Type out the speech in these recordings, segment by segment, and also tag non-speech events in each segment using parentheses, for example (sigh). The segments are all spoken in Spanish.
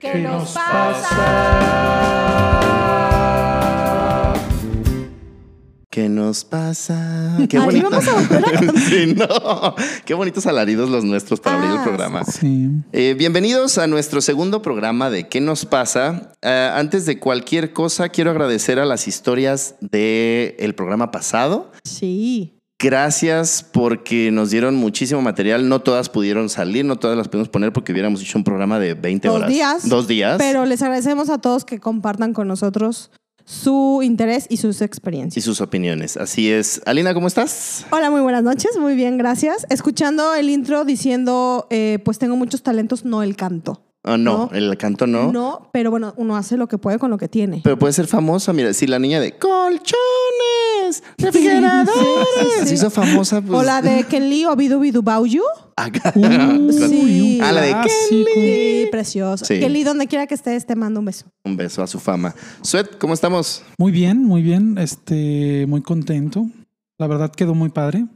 ¿Qué nos pasa? ¿Qué nos pasa? (laughs) Qué Ahí bonito. vamos a volver a (laughs) sí, no. Qué bonitos alaridos los nuestros para abrir el Ah, programa. Sí. Eh, bienvenidos a nuestro segundo programa de ¿Qué nos pasa? Eh, antes de cualquier cosa, quiero agradecer a las historias del programa pasado. Sí. Gracias porque nos dieron muchísimo material. No todas pudieron salir, no todas las pudimos poner porque hubiéramos hecho un programa de 20 Dos horas. días. Dos días. Pero les agradecemos a todos que compartan con nosotros su interés y sus y experiencias. sus opiniones. Así es. Alina, ¿cómo estás? Hola, muy buenas noches. Muy bien, gracias. Escuchando el intro diciendo, eh, pues tengo muchos talentos, no el canto. Ah, no, No. el canto no. No, pero bueno, uno hace lo que puede con lo que tiene. Pero puede ser famosa, mira, si la niña de colchones, refrigeradores, Sí, sí, sí. se hizo famosa. Pues, o la de Ken Lee o Bidu Bidu Bauyu. Sí. Ah, la de Clásico. Sí, precioso. Sí. Ken Lee, donde quiera que estés, te mando un beso. Un beso a su fama. Suet, ¿cómo estamos? Muy bien, muy bien. Este, muy contento. La verdad quedó muy padre.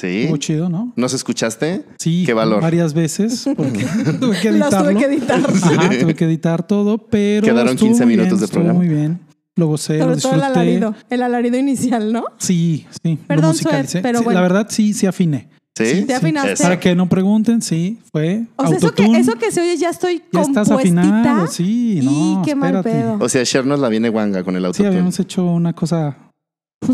Sí. Muy chido, ¿no? ¿Nos escuchaste? Sí. Qué valor. Varias veces (laughs) porque (laughs) tuve que editarlo. tuve que editar. Ajá, tuve que editar todo, pero Quedaron estuvo 15 muy minutos bien, de programa. Muy bien. Lo gocé, lo Sobre todo el alarido. El alarido inicial, ¿no? Sí, sí. Perdón. Sued, pero Sí, bueno. La verdad sí, sí afiné. Sí. ¿Te afinaste? Eso. Para que no pregunten, sí, fue O sea, eso que, autotune. eso que se oye, ya estoy Ya estás afinado, sí, no, y qué mal espérate. pedo. O sea, Cher nos la viene guanga con el Sí, autotune. habíamos hecho una cosa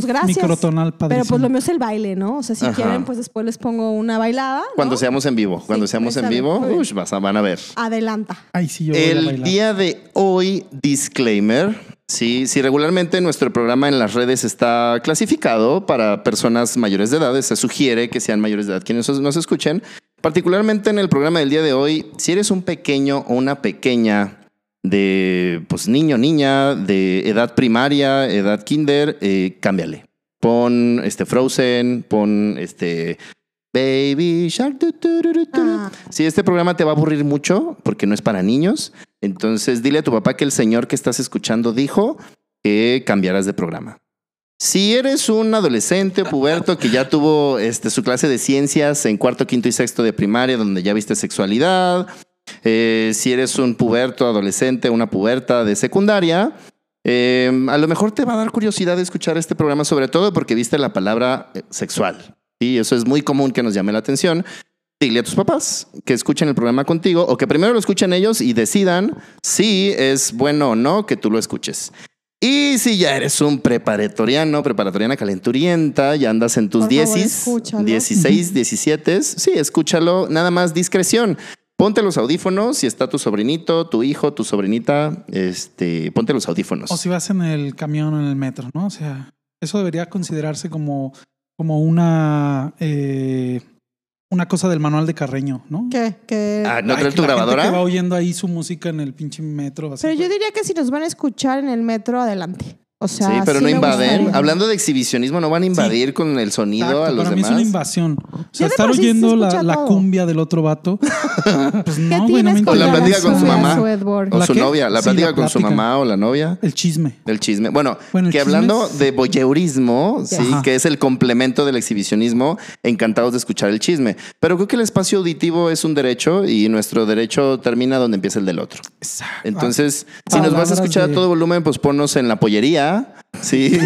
Pues gracias. microtonal Pero padrísima. pues lo mío es el baile, ¿no? O sea, si Ajá. quieren, pues después les pongo una bailada. ¿no? Cuando seamos en vivo, cuando Sí, seamos en vivo, vas a- van a ver. Adelanta. Ay, sí, yo voy a El bailar. día de hoy, disclaimer. Sí, si regularmente nuestro programa en las redes está clasificado para personas mayores de edad, se sugiere que sean mayores de edad quienes nos escuchen. Particularmente en el programa del día de hoy, si eres un pequeño o una pequeña de pues niño, niña, de edad primaria, edad kinder, eh, cámbiale. Pon este Frozen, pon este Baby Shark. tu, tu, ru, ru, tu. Ah. Si este programa te va a aburrir mucho porque no es para niños, entonces dile a tu papá que el señor que estás escuchando dijo que cambiarás de programa. Si eres un adolescente o puberto que ya tuvo este, su clase de ciencias en cuarto, quinto y sexto de primaria, donde ya viste sexualidad, eh, si eres un puberto, adolescente, una puberta de secundaria, eh, a lo mejor te va a dar curiosidad de escuchar este programa, sobre todo porque viste la palabra eh, sexual. Y eso es muy común que nos llame la atención. Dile a tus papás que escuchen el programa contigo o que primero lo escuchen ellos y decidan si es bueno o no que tú lo escuches. Y si ya eres un preparatoriano, preparatoriana calenturienta, ya andas en tus favor, 10, escúchalo. 16, 17, sí, escúchalo, nada más discreción. Ponte los audífonos, si está tu sobrinito, tu hijo, tu sobrinita, este, ponte los audífonos. O si vas en el camión o en el metro, ¿no? O sea, eso debería considerarse como, como una, eh, una cosa del manual de Carreño, ¿no? ¿Qué? ¿Qué? Ah, ¿no traes que tu la gente grabadora? que va oyendo ahí su música en el pinche metro. así. Pero yo diría que si nos van a escuchar en el metro, adelante. O sea, sí, pero no invaden. Hablando de exhibicionismo, no van a invadir con el sonido Exacto, a los para mí es demás. una invasión. O sea, estar se oyendo la, cumbia del otro vato. (laughs) pues ¿Qué no, güey, no tienes me con O la plática con su mamá. O ¿La su qué? novia, la plática con su mamá o la novia. El chisme. Del chisme. Bueno, Bueno, el que chisme hablando es- de voyeurismo, sí, Ajá. que es el complemento del exhibicionismo, encantados de escuchar el chisme. Pero creo que el espacio auditivo es un derecho y nuestro derecho termina donde empieza el del otro. Entonces, si nos vas a escuchar a todo volumen, pues ponnos en la pollería, sí,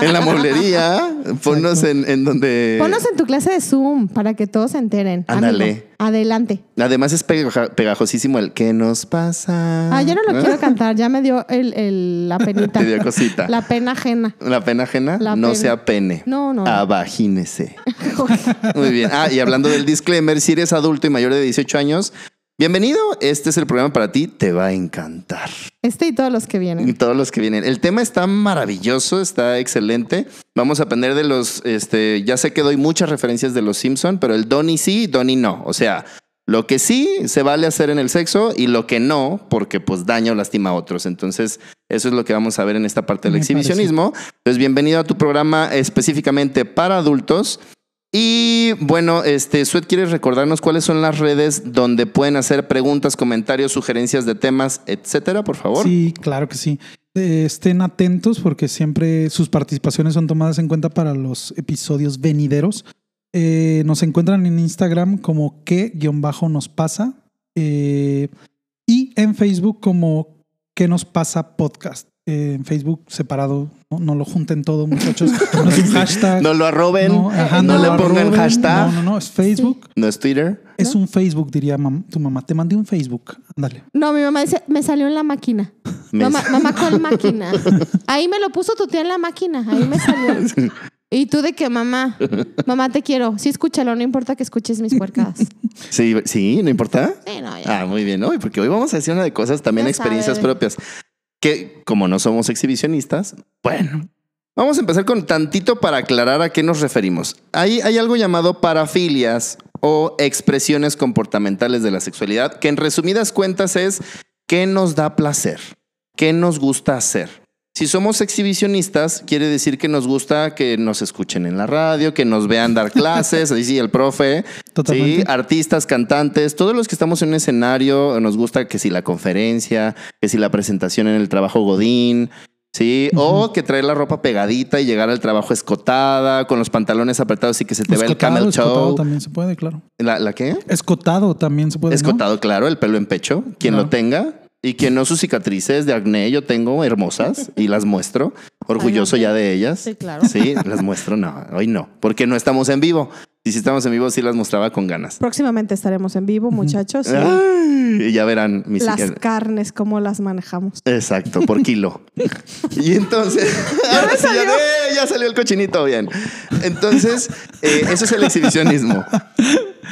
en la mueblería, ponnos en, en donde... Ponnos en tu clase de Zoom para que todos se enteren. Ándale. Amigo, adelante. Además es pegajosísimo el ¿qué nos pasa? Ah, yo no lo quiero cantar. Ya me dio el, el- la penita. (laughs) Te dio cosita. La pena ajena. La pena ajena, La no pena. sea pene. No, no. Avagínese. (laughs) Muy bien. Ah, y hablando del disclaimer, si eres adulto y mayor de 18 años, bienvenido. Este es el programa para ti. Te va a encantar. Este y todos los que Y vienen. todos los que vienen. El tema está maravilloso, está excelente. Vamos a aprender de los, este, ya sé que doy muchas referencias de los Simpson, pero el Donnie sí, Donnie no. O sea, lo que sí se vale hacer en el sexo y lo que no, porque pues daña o lastima a otros. Entonces, eso es lo que vamos a ver en esta parte del Me exhibicionismo. Entonces, bienvenido a tu programa específicamente para adultos. Y bueno, este, Suet, ¿quieres recordarnos cuáles son las redes donde pueden hacer preguntas, comentarios, sugerencias de temas, etcétera, por favor? Sí, claro que sí. Eh, estén atentos porque siempre sus participaciones son tomadas en cuenta para los episodios venideros. Eh, nos encuentran en Instagram como que guion bajo nos pasa. Eh, Y en Facebook como ¿Qué nos pasa podcast? Eh, en Facebook separado, no, no lo junten todo, muchachos. No es un hashtag. No lo arroben, no, ajá, le pongan arroben. hashtag. No, no, no, es Facebook. No es Twitter. Es un Facebook, diría mam- tu mamá. Te mandé un Facebook. Ándale. No, mi mamá dice, me salió en la máquina. Me- Mamá, mamá, ¿cuál (laughs) máquina? Ahí me lo puso tu tía en la máquina. Ahí me salió. (laughs) Y tú de que, mamá, mamá, te quiero. Sí, escúchalo, no importa que escuches mis puercadas. (laughs) Sí, sí, ¿no importa? Sí, no, ya. Ah, muy bien, ¿no? Porque hoy vamos a decir una de cosas, también Ya experiencias sabe. propias. Que como no somos exhibicionistas, bueno, vamos a empezar con tantito para aclarar a qué nos referimos. Hay, hay algo llamado parafilias o expresiones comportamentales de la sexualidad, que en resumidas cuentas es qué nos da placer, qué nos gusta hacer. Si somos exhibicionistas, quiere decir que nos gusta que nos escuchen en la radio, que nos vean dar (laughs) clases, ahí sí, el profe, Totalmente. Sí, artistas, cantantes, todos los que estamos en un escenario, nos gusta que si la conferencia, que si la presentación en el trabajo Godín, sí, o que traer la ropa pegadita y llegar al trabajo escotada, con los pantalones apretados y que se te ve el camel escotado toe. también se puede, claro. ¿La, la qué? Escotado también se puede. ¿no? Escotado, claro, el pelo en pecho, quien Claro. lo tenga. Y quien no sus cicatrices de acné, yo tengo hermosas y las muestro. Orgulloso Ay, ya de ellas. Sí, claro. Sí, las muestro. No, hoy no, porque no estamos en vivo. Y si estamos en vivo, sí las mostraba con ganas. Próximamente estaremos en vivo, muchachos. sí. (laughs) Ay, y ya verán mis Las carnes, cómo las manejamos. Exacto, por (laughs) kilo. y entonces, ahora (laughs) sí, ya, eh, ya salió el cochinito bien. Entonces, eh, eso es el exhibicionismo.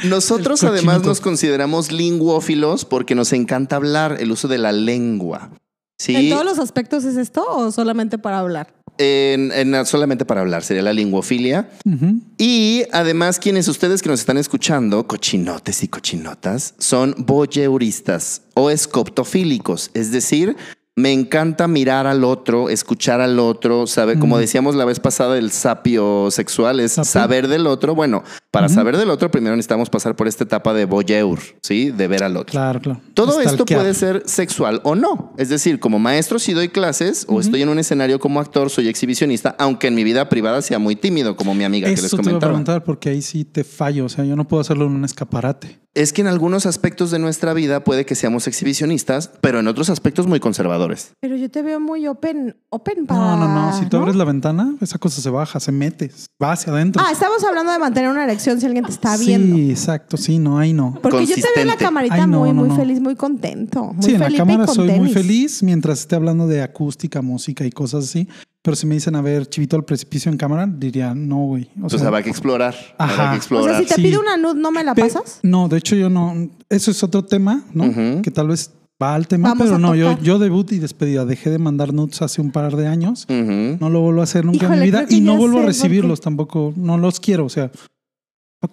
Nosotros El además cochinito. nos consideramos lingüófilos porque nos encanta hablar, el uso de la lengua. Sí, ¿En todos los aspectos es esto o solamente para hablar? En- en- solamente para hablar, sería la linguofilia. Ujú. Y además, quienes ustedes que nos están escuchando, cochinotes y cochinotas, son voyeuristas o escoptofílicos. Es decir, me encanta mirar al otro, escuchar al otro, saber, como decíamos la vez pasada, el sapio sexual es Sapio. saber del otro. Bueno, para saber del otro, primero necesitamos pasar por esta etapa de voyeur, ¿sí? De ver al otro. Claro, claro. Todo esto puede ser sexual o no. Es decir, como maestro si doy clases o estoy en un escenario como actor, soy exhibicionista, aunque en mi vida privada sea muy tímido, como mi amiga que les Eso te iba a comentaba. preguntar porque ahí sí te fallo. O sea, yo no puedo hacerlo en un escaparate. Es que en algunos aspectos de nuestra vida puede que seamos exhibicionistas, pero en otros aspectos muy conservadores. Pero yo te veo muy open, open para... No, no, no. Si tú abres la ventana, esa cosa se baja, se mete, va hacia adentro. Ah, estamos hablando de mantener una erección si alguien te está viendo. Sí, exacto. Sí, no, ahí no. Porque yo te veo en la Consistente. camarita Ay, no, muy, no, muy no. feliz, muy contento. Muy Sí, en la cámara soy muy feliz mientras esté hablando de acústica, música y cosas así. Pero si me dicen, a ver, chivito al precipicio en cámara, diría, no, güey. O O sea, habrá que explorar. Ajá. Habrá que O explorar. sea, si te Sí. pido una nud, ¿no me la Pe- pasas? No, de hecho yo no. Eso es otro tema, ¿no? Que tal vez va al tema, Vamos pero no, yo, tocar. yo debut y despedida. Dejé de mandar nudes hace un par de años. No lo vuelvo a hacer nunca en mi vida y no vuelvo a recibirlos tampoco. No los quiero, o sea.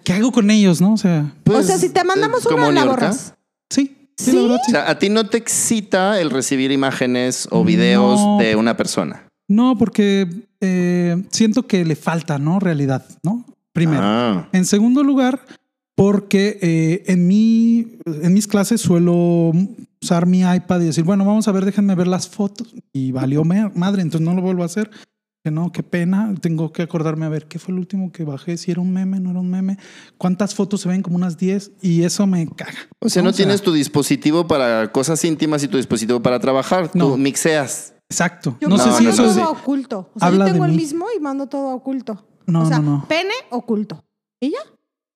¿Qué hago con ellos, no? O sea, o Pues, sea, si te mandamos eh, una, la borras. sí. Sí, ¿Sí? la verdad, O sea, a ti no te excita el recibir imágenes o videos No. de una persona. No, porque eh, siento que le falta, ¿no? Realidad, ¿no? Primero. Ah. En segundo lugar, porque eh, en, mi, en mis clases suelo usar mi iPad y decir, bueno, vamos a ver, déjenme ver las fotos. Y valió madre, entonces no lo vuelvo a hacer. Que no, qué pena. Tengo que acordarme a ver qué fue el último que bajé, si era un meme, no era un meme. ¿Cuántas fotos se ven? Como unas 10 y eso me caga. O sea, no O sea, tienes tu dispositivo para cosas íntimas y tu dispositivo para trabajar. No. Tú mixeas. Exacto. Yo no sé si eso es. todo oculto. O sea, Habla yo tengo de el mí. mismo y mando todo oculto. No, o sea, no, no. pene oculto. ¿Y ya?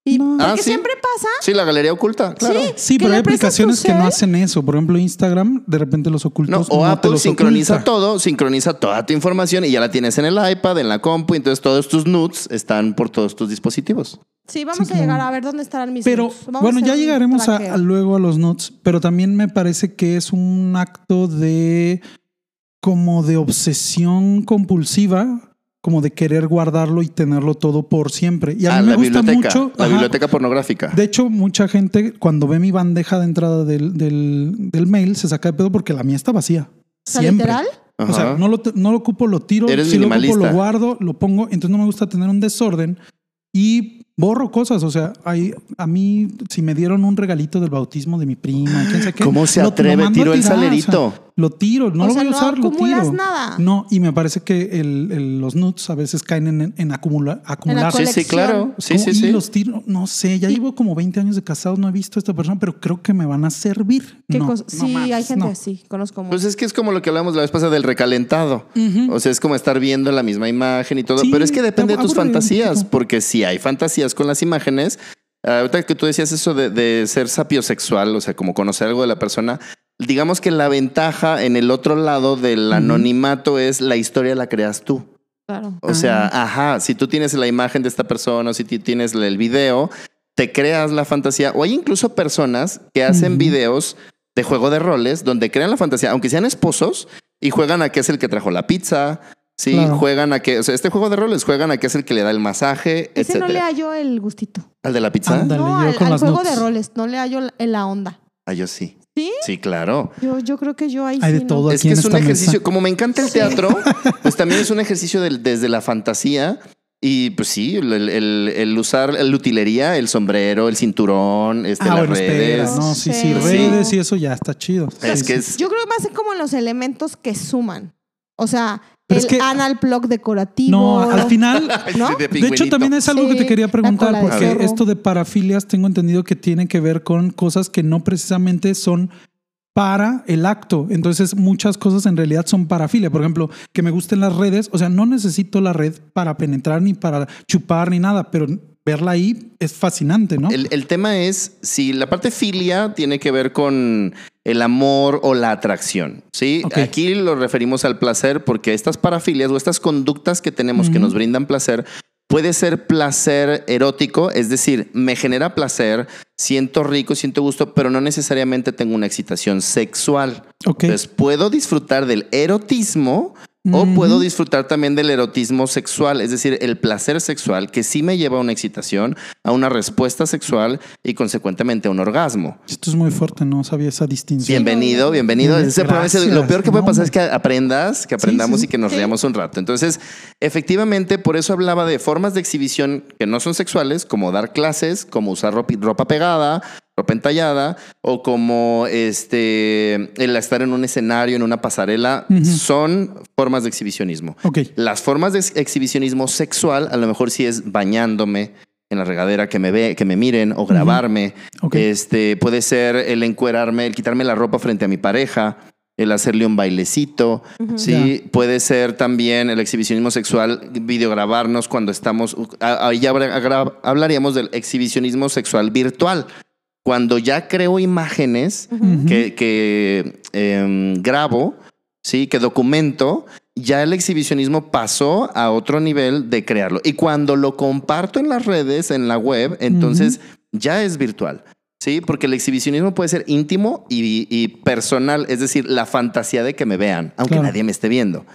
Y No. porque Ah, ¿sí? siempre pasa. Sí, la galería oculta, claro. Sí. Sí, que pero le hay prestas tu aplicaciones que no cel. hacen eso. Por ejemplo, Instagram, de repente los No, ocultos. o no te Apple los sincroniza oculta. todo, sincroniza toda tu información y ya la tienes en el iPad, en la compu, entonces todos tus nudes están por todos tus dispositivos. Sí, vamos Sí, a llegar como- a ver dónde estarán mis Pero nudes. Vamos bueno, a ya un llegaremos a, traqueo. a luego a los nuts, pero también me parece que es un acto de como de obsesión compulsiva, como de querer guardarlo y tenerlo todo por siempre. Y a Ah, mí me la gusta biblioteca, mucho. la ajá. biblioteca pornográfica. De hecho, mucha gente cuando ve mi bandeja de entrada del, del, del mail se saca de pedo porque la mía está vacía. Siempre. literal. O sea, Ajá. no lo, no lo ocupo, lo tiro. Eres si lo ocupo, lo guardo, lo pongo. Entonces no me gusta tener un desorden y borro cosas. O sea, hay, a mí, si me dieron un regalito del bautismo de mi prima, quién sabe qué. ¿Cómo se lo- lo atreve? mando a Tiró el tirar, o sea, salerito. Lo tiro, no O lo sea, voy a no usar, lo acumulas tiro. nada. No, y me parece que el- el- los nudes a veces caen en, en acumula- acumular. Sí, sí, colección. claro. Sí, Como- sí, y sí. los tiro, no sé, ya llevo como 20 años de casado, no he visto a esta persona, pero creo que me van a servir. ¿Qué No, cosa? no Sí, hay gente no. así, conozco mucho. Pues es que es como lo que hablamos la vez pasada del recalentado. O sea, es como estar viendo la misma imagen y todo. Sí, pero es que depende de tus fantasías, porque si hay fantasías con las imágenes, ah, ahorita que tú decías eso de, de ser sapiosexual, o sea, como conocer algo de la persona, digamos que la ventaja en el otro lado del anonimato es la historia la creas tú. claro. O sea, ajá, si tú tienes la imagen de esta persona o si tú tienes el video, te creas la fantasía. O hay incluso personas que hacen videos de juego de roles donde crean la fantasía, aunque sean esposos, y juegan a que es el que trajo la pizza. Sí, Claro. juegan a que, o sea, este juego de roles juegan a que es el que le da el masaje, Ese no le etcétera. hallo el gustito. ¿Al de la pizza? Ándale. no, yo al, con al las juego de roles, no le hallo la- en la onda. Ah, yo sí. ¿Sí? Sí, claro. Yo, yo creo que yo ahí Hay sí, de ¿no? todo Es aquí que en es un esta mesa. ejercicio, como me encanta el teatro, (laughs) pues también es un ejercicio del- desde la fantasía. Y pues sí, el, el- el usar la utilería, el sombrero, el cinturón, este, Ah, las bueno, espera. redes. No, sí, sí, Sí. redes y eso ya está chido. Es Sí, que sí. es. Yo creo que más como los elementos que suman. O sea, Pero el es que- anal plug decorativo. No, al final, (laughs) ¿No? De hecho, también es algo que te quería preguntar, porque esto de parafilias tengo entendido que tiene que ver con cosas que no precisamente son para el acto. Entonces, muchas cosas en realidad son parafilia. Por ejemplo, que me gusten las redes. O sea, no necesito la red para penetrar ni para chupar ni nada, pero verla ahí es fascinante, ¿no? El, el tema es si la parte filia tiene que ver con el amor o la atracción. ¿sí? Aquí lo referimos al placer porque estas parafilias o estas conductas que tenemos que nos brindan placer puede ser placer erótico, es decir, me genera placer, siento rico, siento gusto, pero no necesariamente tengo una excitación sexual. ok. Entonces puedo disfrutar del erotismo o puedo disfrutar también del erotismo sexual, es decir, el placer sexual que sí me lleva a una excitación, a una respuesta sexual y consecuentemente a un orgasmo. Esto es muy fuerte, no sabía esa distinción. Bienvenido, bienvenido. Gracias. lo peor que puede No, pasar es que aprendas, que aprendamos sí, y que nos sí. riamos un rato. Entonces, efectivamente, por eso hablaba de formas de exhibición que no son sexuales, como dar clases, como usar ropa, ropa pegada, ropa entallada, o como este el estar en un escenario, en una pasarela, son formas de exhibicionismo. Las formas de ex- exhibicionismo sexual, a lo mejor sí es bañándome en la regadera que me ve, que me miren o grabarme. Ok. Este puede ser el encuerarme, el quitarme la ropa frente a mi pareja, el hacerle un bailecito. Sí, puede ser también el exhibicionismo sexual, videograbarnos cuando estamos. Ahí ya hablaríamos del exhibicionismo sexual virtual. Cuando ya creo imágenes que, em, grabo, sí, que documento, ya el exhibicionismo pasó a otro nivel de crearlo. Y cuando lo comparto en las redes, en la web, entonces ya es virtual. Sí, porque el exhibicionismo puede ser íntimo y, y personal, es decir, la fantasía de que me vean, aunque Claro. nadie me esté viendo.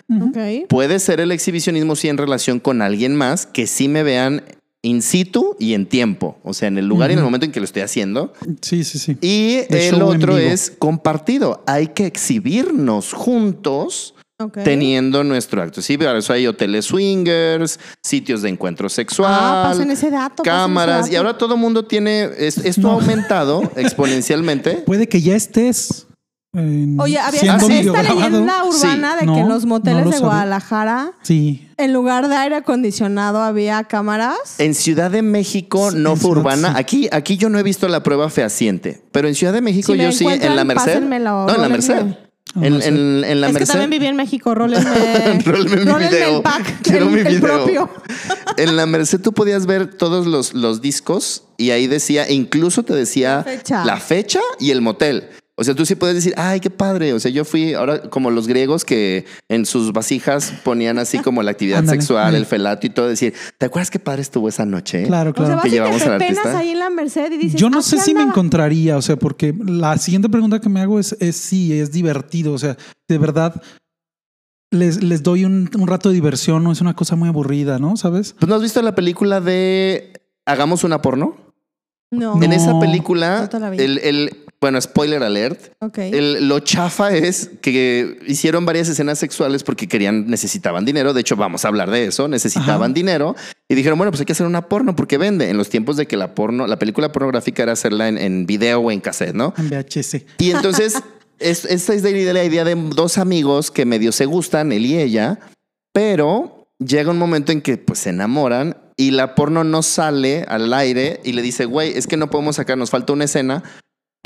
Puede ser el exhibicionismo sí en relación con alguien más que sí me vean in situ y en tiempo, o sea, en el lugar y en el momento en que lo estoy haciendo. Sí, sí, sí. Y el otro es compartido. Hay que exhibirnos juntos Teniendo nuestro acto. Sí, para eso hay hoteles swingers, sitios de encuentro sexual, Ah, pasen ese dato. pasen cámaras. ese Y ahora todo el mundo tiene, es- esto ha aumentado (laughs) exponencialmente. Puede que ya estés. en- Oye, había ¿Ah, esta leyenda urbana Sí. de No, que en los moteles no lo de. Guadalajara, Sí. en lugar de aire acondicionado, había cámaras. En Ciudad de México Sí, no fue Ciudad, urbana. sí. Aquí, aquí yo no he visto la prueba fehaciente, pero en Ciudad de México Si yo sí, en la Merced. No, en la. Merced. Ah, En, sé. en- en la es que Merced. también viví en México, rólenme. (laughs) Rólenme mi rólenme video. el pack, (laughs) Quiero el, mi el video. propio. (laughs) En la Merced tú podías ver todos los, los discos y ahí decía, e incluso te decía La fecha. la fecha y el motel. O sea, tú sí puedes decir, ay, qué padre. O sea, yo fui ahora como los griegos que en sus vasijas ponían así como la actividad Ándale, sexual, sí. el felato y todo. Decir, ¿te acuerdas qué padre estuvo esa noche? Claro, O sea, claro. vas Que y llevamos te al artista. ahí en la Merced y dices, Yo no "Aquí sé si me andaba". encontraría, o sea, porque la siguiente pregunta que me hago es, es si es divertido, o sea, de verdad les, les doy un, un rato de diversión, no es una cosa muy aburrida, ¿no? ¿Sabes? Pues no has visto la película de Hagamos una porno. No. En esa película, No el, el- bueno, spoiler alert. Ok. El- lo chafa es que hicieron varias escenas sexuales porque querían, necesitaban dinero. De hecho, vamos a hablar de eso. Necesitaban Ajá. dinero y dijeron, bueno, pues hay que hacer una porno porque vende. En los tiempos de que la porno, la película pornográfica era hacerla en, en video o en cassette, ¿no? En VHS. Y entonces (laughs) es, esta es de la idea de dos amigos que medio se gustan, él y ella, pero llega un momento en que pues se enamoran y la porno no sale al aire y le dice, güey, es que no podemos sacar, nos falta una escena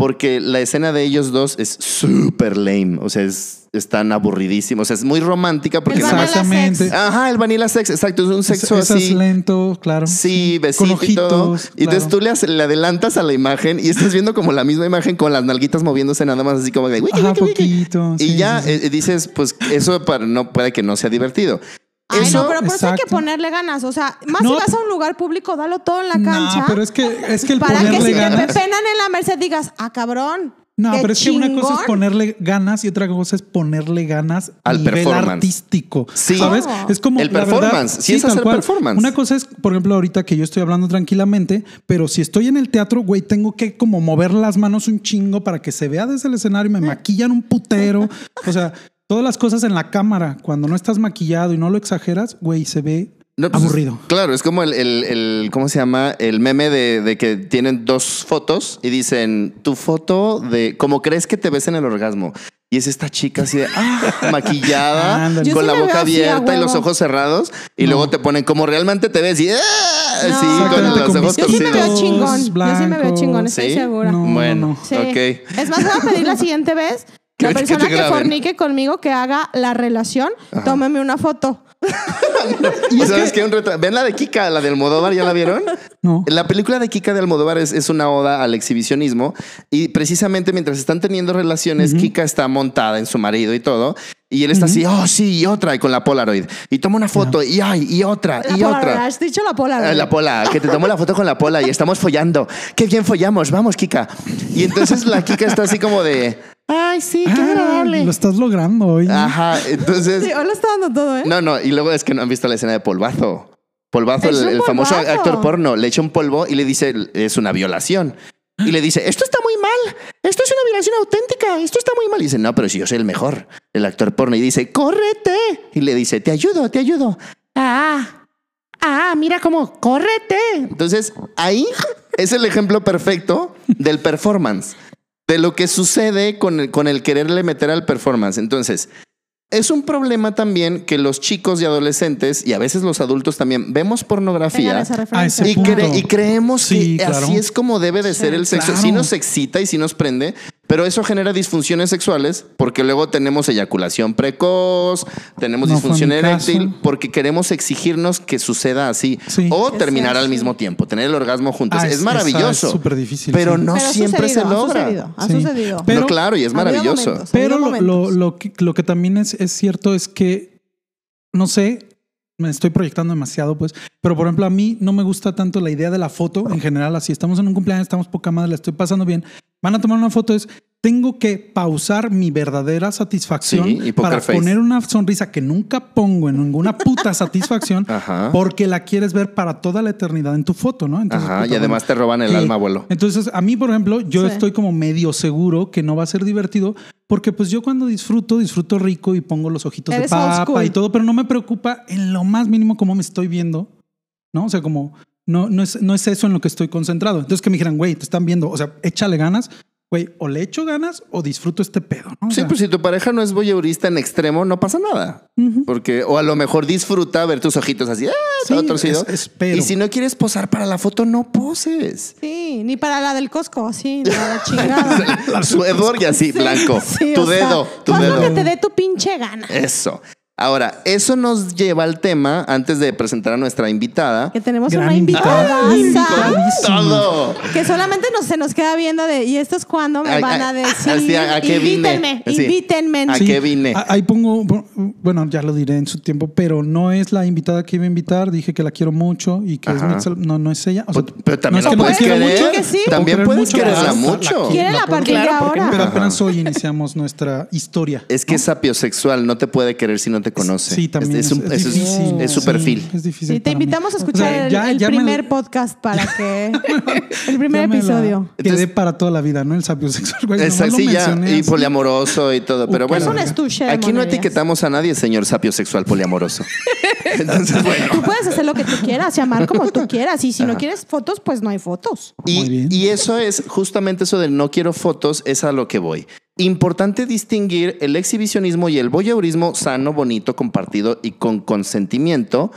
porque la escena de ellos dos es súper lame, o sea, es, están aburridísimos, o sea, es muy romántica porque El nada más... Exactamente. sex. Ajá, el vanilla sex, exacto, es un sexo Es- es así. lento, claro. Sí, Con besito y todo. ojitos, Y entonces tú le, adelantas a la imagen y estás viendo como la misma imagen con las nalguitas moviéndose nada más así como de... "Wiki, Ajá, wiki, wiki". poquito. Y sí, ya sí. eh, dices, pues eso para, no puede que no sea divertido. Ay, Eso, no, pero por eso hay que ponerle ganas. O sea, más No. si vas a un lugar público, dalo todo en la cancha. No, pero es que, es que el para que si te pepenan en la merced digas, ah, cabrón. No, pero es que una cosa es chingón". ponerle ganas y otra cosa es ponerle ganas Al nivel performance. artístico. Sí. ¿Sabes? Oh. Es como El la verdad, performance. Sí, es hacer performance. Una cosa es, por ejemplo, ahorita que yo estoy hablando tranquilamente, pero si estoy en el teatro, güey, tengo que como mover las manos un chingo para que se vea desde el escenario y me maquillan un putero. O sea, todas las cosas en la cámara, cuando no estás maquillado y no lo exageras, güey, se ve no, pues, aburrido. Claro, es como el, el- el- ¿cómo se llama? El meme de, de que tienen dos fotos y dicen, tu foto de cómo crees que te ves en el orgasmo. Y es esta chica así de, ah, (laughs) maquillada, con sí la boca abierta y los ojos cerrados. Y luego te ponen como realmente te ves y, ah, No. sí, con los con ojos Yo sí me veo chingón. Yo sí me veo blancos. chingón, estoy ¿Sí? segura. No, Bueno, no. Sí. ok. Es más, voy a pedir la siguiente vez. Que- La que persona que, graben. fornique conmigo, que haga la relación, tómeme una foto. (laughs) ¿Y sabes qué? Un retra- ¿Ven la de Kika, la de Almodóvar? ¿Ya la vieron? (laughs) No. La película de Kika de Almodóvar es, es una oda al exhibicionismo y precisamente mientras están teniendo relaciones, Kika está montada en su marido y todo y él está así, oh sí, y otra, y con la Polaroid. Y toma una foto y ay, y otra, La y Polaroid, otra. Has dicho la pola. Ah, La pola, que te tomo la foto con la pola y estamos follando. Qué bien follamos, vamos, Kika. Y entonces la Kika está así como de, ay, sí, qué Ah, agradable. lo estás logrando hoy. Ajá, entonces, (laughs) Sí, hoy lo está dando todo, ¿eh? no, no, y luego es que no han visto la escena de polvazo. Polvazo, el, el famoso actor porno, le echa un polvo y le dice, es una violación. Y le dice, esto está muy mal, esto es una violación auténtica, esto está muy mal. Y dice, no, pero si yo soy el mejor, el actor porno. Y dice, córrete. Y le dice, te ayudo, te ayudo. Ah, ah, mira cómo, córrete. Entonces, ahí es el ejemplo perfecto del performance, de lo que sucede con el, con el quererle meter al performance. Entonces, es un problema también que los chicos y adolescentes, y a veces los adultos también, vemos pornografía. ese Y, punto. cre- y creemos Sí, que claro. así es como debe de ser el sexo. claro. Sí nos excita y sí nos prende, pero eso genera disfunciones sexuales porque luego tenemos eyaculación precoz, tenemos No disfunción eréctil porque queremos exigirnos que suceda así Sí. o terminar al mismo tiempo, tener el orgasmo juntos. Ah, es, maravilloso. es súper difícil, Pero sí. no Pero ha siempre sucedido, se Ha logra. sucedido, ha Sí. sucedido. Pero- no, claro, y es Ha maravilloso. momentos. Pero lo, lo, momentos. lo que, lo que también es, es cierto es que, no sé, me estoy proyectando demasiado, pues, pero por ejemplo, a mí no me gusta tanto la idea de la foto en general. Así estamos en un cumpleaños, estamos poca madre, la estoy pasando bien. Van a tomar una foto, es tengo que pausar mi verdadera satisfacción Sí, para face. poner una sonrisa que nunca pongo en ninguna puta (laughs) satisfacción Ajá. porque la quieres ver para toda la eternidad en tu foto, ¿no? Entonces, Ajá, puta, y además te roban el que- alma, abuelo. entonces, a mí, por ejemplo, yo Sí. estoy como medio seguro que no va a ser divertido porque pues yo cuando disfruto, disfruto rico y pongo los ojitos Eres de papa y todo, pero no me preocupa en lo más mínimo cómo me estoy viendo, ¿no? O sea, como no, no, es, no es eso en lo que estoy concentrado. Entonces que me dijeran, güey, te están viendo, o sea, échale ganas, güey, o le echo ganas o disfruto este pedo, ¿no? O Sí, sea, pues si tu pareja no es voyeurista en extremo, no pasa nada. Porque, o a lo mejor disfruta ver tus ojitos así, ¡ah! Sí, todo torcido. es- espero. Y si no quieres posar para la foto, no poses. Sí, ni para la del Costco, así, la (laughs) chingada. Su Edward y así, blanco. Sí, tu sea, dedo, tu lo que dedo. te dé tu pinche gana. Eso. Ahora, eso nos lleva al tema, antes de presentar a nuestra invitada. Que tenemos Gran una invitada. Que solamente nos, se nos queda viendo de, ¿y esto es cuando me van a decir? así, ¿a- a qué vine? invítenme, invítenme. ¿A qué vine? Ahí pongo, bueno, ya lo diré en su tiempo, pero no es la invitada que iba a invitar. Dije que la quiero mucho y que es Ajá. mi excel- no, no es ella. O sea, Pero- pero también no es la que no puedes quiera querer. mucho, Que sí. También querer puedes mucho, quererla pero mucho. Quieren la a puedo partir de querer, ahora. Pero apenas hoy iniciamos nuestra historia. Es que es sapiosexual, no te puede querer si no te conoce. Sí, también Es, es, un- es es- difícil. es su Sí, perfil. es difícil. Sí, te mí. invitamos a O escuchar sea, el, ya- el ya me- primer podcast para que. (laughs) el primer me la episodio. Quedé Entonces- para toda la vida, ¿no? El sapio sexual. güey, Exacto, sí, ya, y poliamoroso y todo. Pero bueno, Es un estuche aquí no etiquetamos a nadie, señor sapio sexual poliamoroso. (laughs) Entonces, bueno. Tú puedes hacer lo que tú quieras, llamar como tú quieras. Y si no quieres fotos, pues no hay fotos. Muy bien. y eso es justamente eso del no quiero fotos, es a lo que voy. Importante distinguir el exhibicionismo y el voyeurismo sano, bonito, compartido y con consentimiento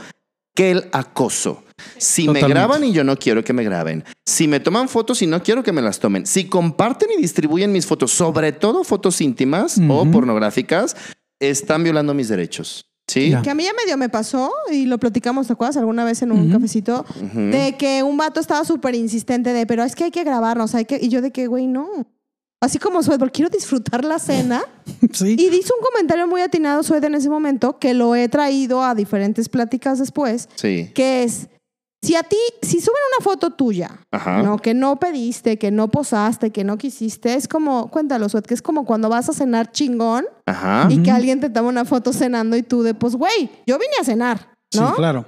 que el acoso. Si me graban y yo no quiero que me graben. Si me toman fotos y no quiero que me las tomen. Si comparten y distribuyen mis fotos, sobre todo fotos íntimas o Ujú. pornográficas, están violando mis derechos. ¿Sí? Ya. Que a mí ya medio me pasó, y lo platicamos, ¿te acuerdas? Alguna vez en un cafecito, de que un vato estaba súper insistente de, pero es que hay que grabarnos, hay que... Y yo de que, güey, no. Así como soy, porque quiero disfrutar la cena. (laughs) Sí. Y dice un comentario muy atinado, Sued, en ese momento, que lo he traído a diferentes pláticas después, Sí. que es, si a ti, si suben una foto tuya, Ajá. ¿no? que no pediste, que no posaste, que no quisiste, es como, cuéntalo, Sued, que es como cuando vas a cenar chingón Ajá. y que alguien te toma una foto cenando y tú de, pues, güey, yo vine a cenar, ¿no? Sí, claro.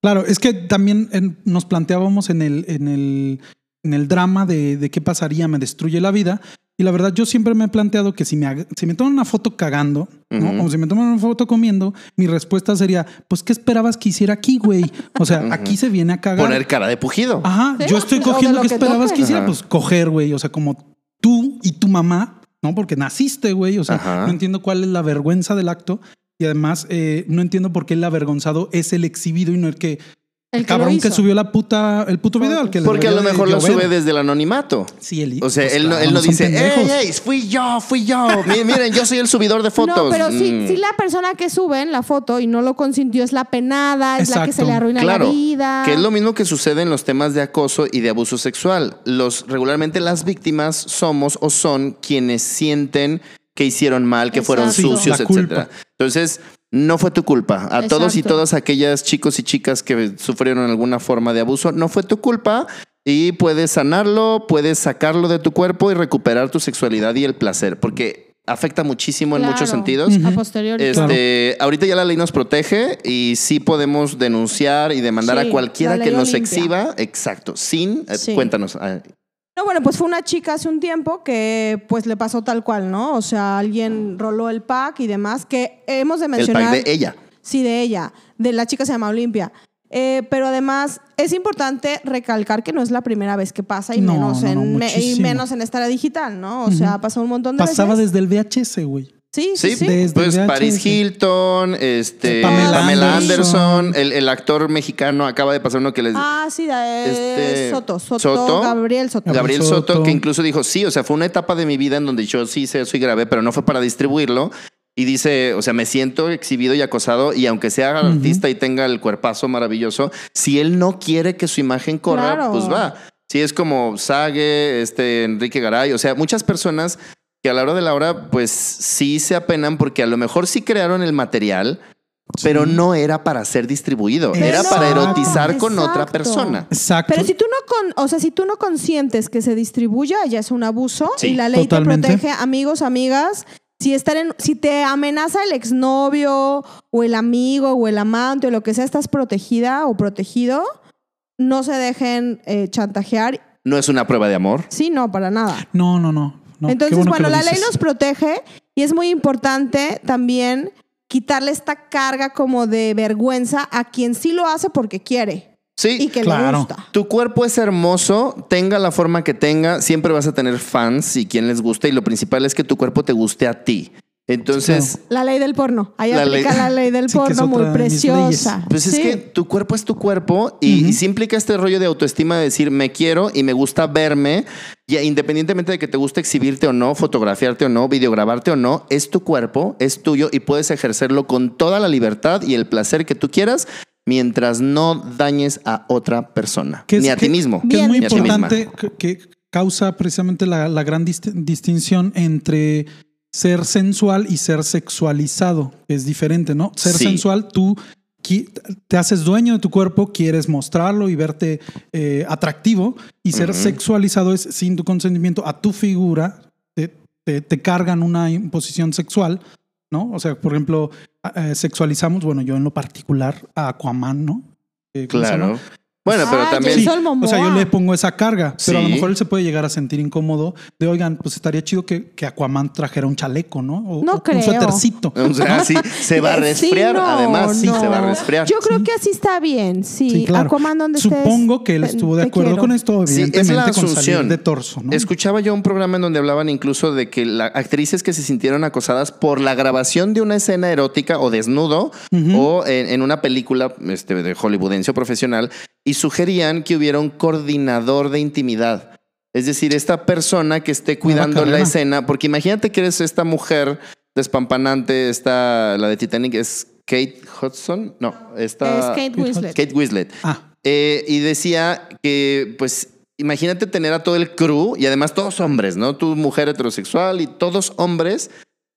Claro, es que también en- nos planteábamos en el, en el, en el drama de, de qué pasaría, me destruye la vida. Y la verdad, yo siempre me he planteado que si me, si me toman una foto cagando, ¿no? O si me toman una foto comiendo, mi respuesta sería, pues, ¿qué esperabas que hiciera aquí, güey? O sea, aquí se viene a cagar. Poner cara de pujido. Ajá, Sí, yo estoy cogiendo lo ¿qué que esperabas toque. que hiciera? Ajá. Pues coger, güey. O sea, como tú y tu mamá, ¿no? Porque naciste, güey. O sea, Ajá. no entiendo cuál es la vergüenza del acto. Y además, eh, no entiendo por qué el avergonzado es el exhibido y no el que. El El que cabrón que subió la puta, el puto video al que le Porque a lo mejor lo sube desde el anonimato. Sí, él, O sea, pues, él, no, claro, él no dice. ¡Ey, ey! Fui yo, fui yo. Mi- Miren, yo soy el subidor de fotos. No, pero sí, Mm. sí la persona que sube en la foto y no lo consintió es la penada, es la que se le arruina Claro, la vida. que es lo mismo que sucede en los temas de acoso y de abuso sexual. Los regularmente las víctimas somos o son quienes sienten que hicieron mal, que fueron sucios, culpa. etcétera. Entonces, no fue tu culpa. A todos y todas aquellas chicos y chicas que sufrieron alguna forma de abuso, no fue tu culpa y puedes sanarlo, puedes sacarlo de tu cuerpo y recuperar tu sexualidad y el placer, porque afecta muchísimo en muchos sentidos. A posteriori. Este, ahorita ya la ley nos protege y sí podemos denunciar y demandar Sí, a cualquiera que nos Olimpia. exhiba, exacto, sin, eh, cuéntanos. No, bueno, pues fue una chica hace un tiempo que pues le pasó tal cual, ¿no? O sea, alguien roló el pack y demás, que hemos de el mencionar. pack de ella. Sí, de ella. De la chica se llama Olimpia. Eh, pero además es importante recalcar que no es la primera vez que pasa y, No, menos, no, no, en, me- y muchísimo. menos en esta era digital, ¿no? O sea, pasó un montón de Pasaba veces. desde el VHS, güey. Sí, sí, Sí. Desde pues VHS. Paris Hilton, este, Pamela Pamela, Anderson, Anderson. el, el actor mexicano acaba de pasar uno que les Ah, sí, de Este, Soto, Soto, Soto. Gabriel Soto. Gabriel Soto, Soto. que incluso dijo, sí, o sea, fue una etapa de mi vida en donde yo sí sé eso y grabé, pero no fue para distribuirlo. Y dice, o sea, me siento exhibido y acosado y aunque sea artista y tenga el cuerpazo maravilloso, si él no quiere que su imagen corra, Claro. pues va. Sí, es como Sage, este, Enrique Garay, o sea, muchas personas que a la hora de la hora, pues sí se apenan porque a lo mejor sí crearon el material, pero no era para ser distribuido, era para erotizar con otra persona. Exacto. Pero si tú no con, o sea, si tú no consientes que se distribuya, ya es un abuso Sí, y la ley totalmente. te protege, amigos, amigas. Si están en, si te amenaza el exnovio o el amigo o el amante o lo que sea, estás protegida o protegido. No se dejen eh, chantajear. No es una prueba de amor. Sí, no, para nada. No, no, no. No. Entonces, bueno la ley nos protege y es muy importante también quitarle esta carga como de vergüenza a quien sí lo hace porque quiere Sí, y que le claro. gusta. Tu cuerpo es hermoso, tenga la forma que tenga, siempre vas a tener fans y quien les guste y lo principal es que tu cuerpo te guste a ti. Entonces, La ley del porno. Ahí La aplica ley- la ley del porno muy preciosa. pues es que tu cuerpo es tu cuerpo y, y sí implica este rollo de autoestima de decir me quiero y me gusta verme, y independientemente de que te guste exhibirte o no, fotografiarte o no, videograbarte o no, es tu cuerpo, es tuyo y puedes ejercerlo con toda la libertad y el placer que tú quieras mientras no dañes a otra persona, Que es- ni a ti mismo. Que es muy importante que, que causa precisamente la, la gran dist- distinción entre ser sensual y ser sexualizado. Es diferente, ¿no? Ser Sí. sensual, tú te haces dueño de tu cuerpo, quieres mostrarlo y verte eh, atractivo. Y ser sexualizado es sin tu consentimiento a tu figura, te, te- te cargan una imposición sexual, ¿no? O sea, por ejemplo, eh, sexualizamos, bueno, yo en lo particular a Aquaman, ¿no? Eh. Claro. Bueno, pero Ah, también. O sea, yo le pongo esa carga, pero a lo mejor él se puede llegar a sentir incómodo de, oigan, pues estaría chido que, que Aquaman trajera un chaleco, ¿no? O, No o creo. un suétercito. O sea, sí, se va a Sí, resfriar. no, Además, sí, no. se va a resfriar. Yo creo que así está bien. Sí, Sí, claro. Aquaman donde estés, Supongo que él estuvo de acuerdo quiero. con esto, Sí, es evidentemente, la con salir de torso, ¿no? Escuchaba yo un programa en donde hablaban incluso de que las actrices que se sintieron acosadas por la grabación de una escena erótica o desnudo o en, en una película este, de hollywoodense o profesional y sugerían que hubiera un coordinador de intimidad. Es decir, esta persona que esté cuidando la escena, porque imagínate que eres esta mujer despampanante, esta, la de Titanic, es Kate Hudson, no, esta Es Kate Winslet. Kate Winslet. Ah, Eh, y decía que, pues, imagínate tener a todo el crew y además todos hombres, ¿no? Tu mujer heterosexual y todos hombres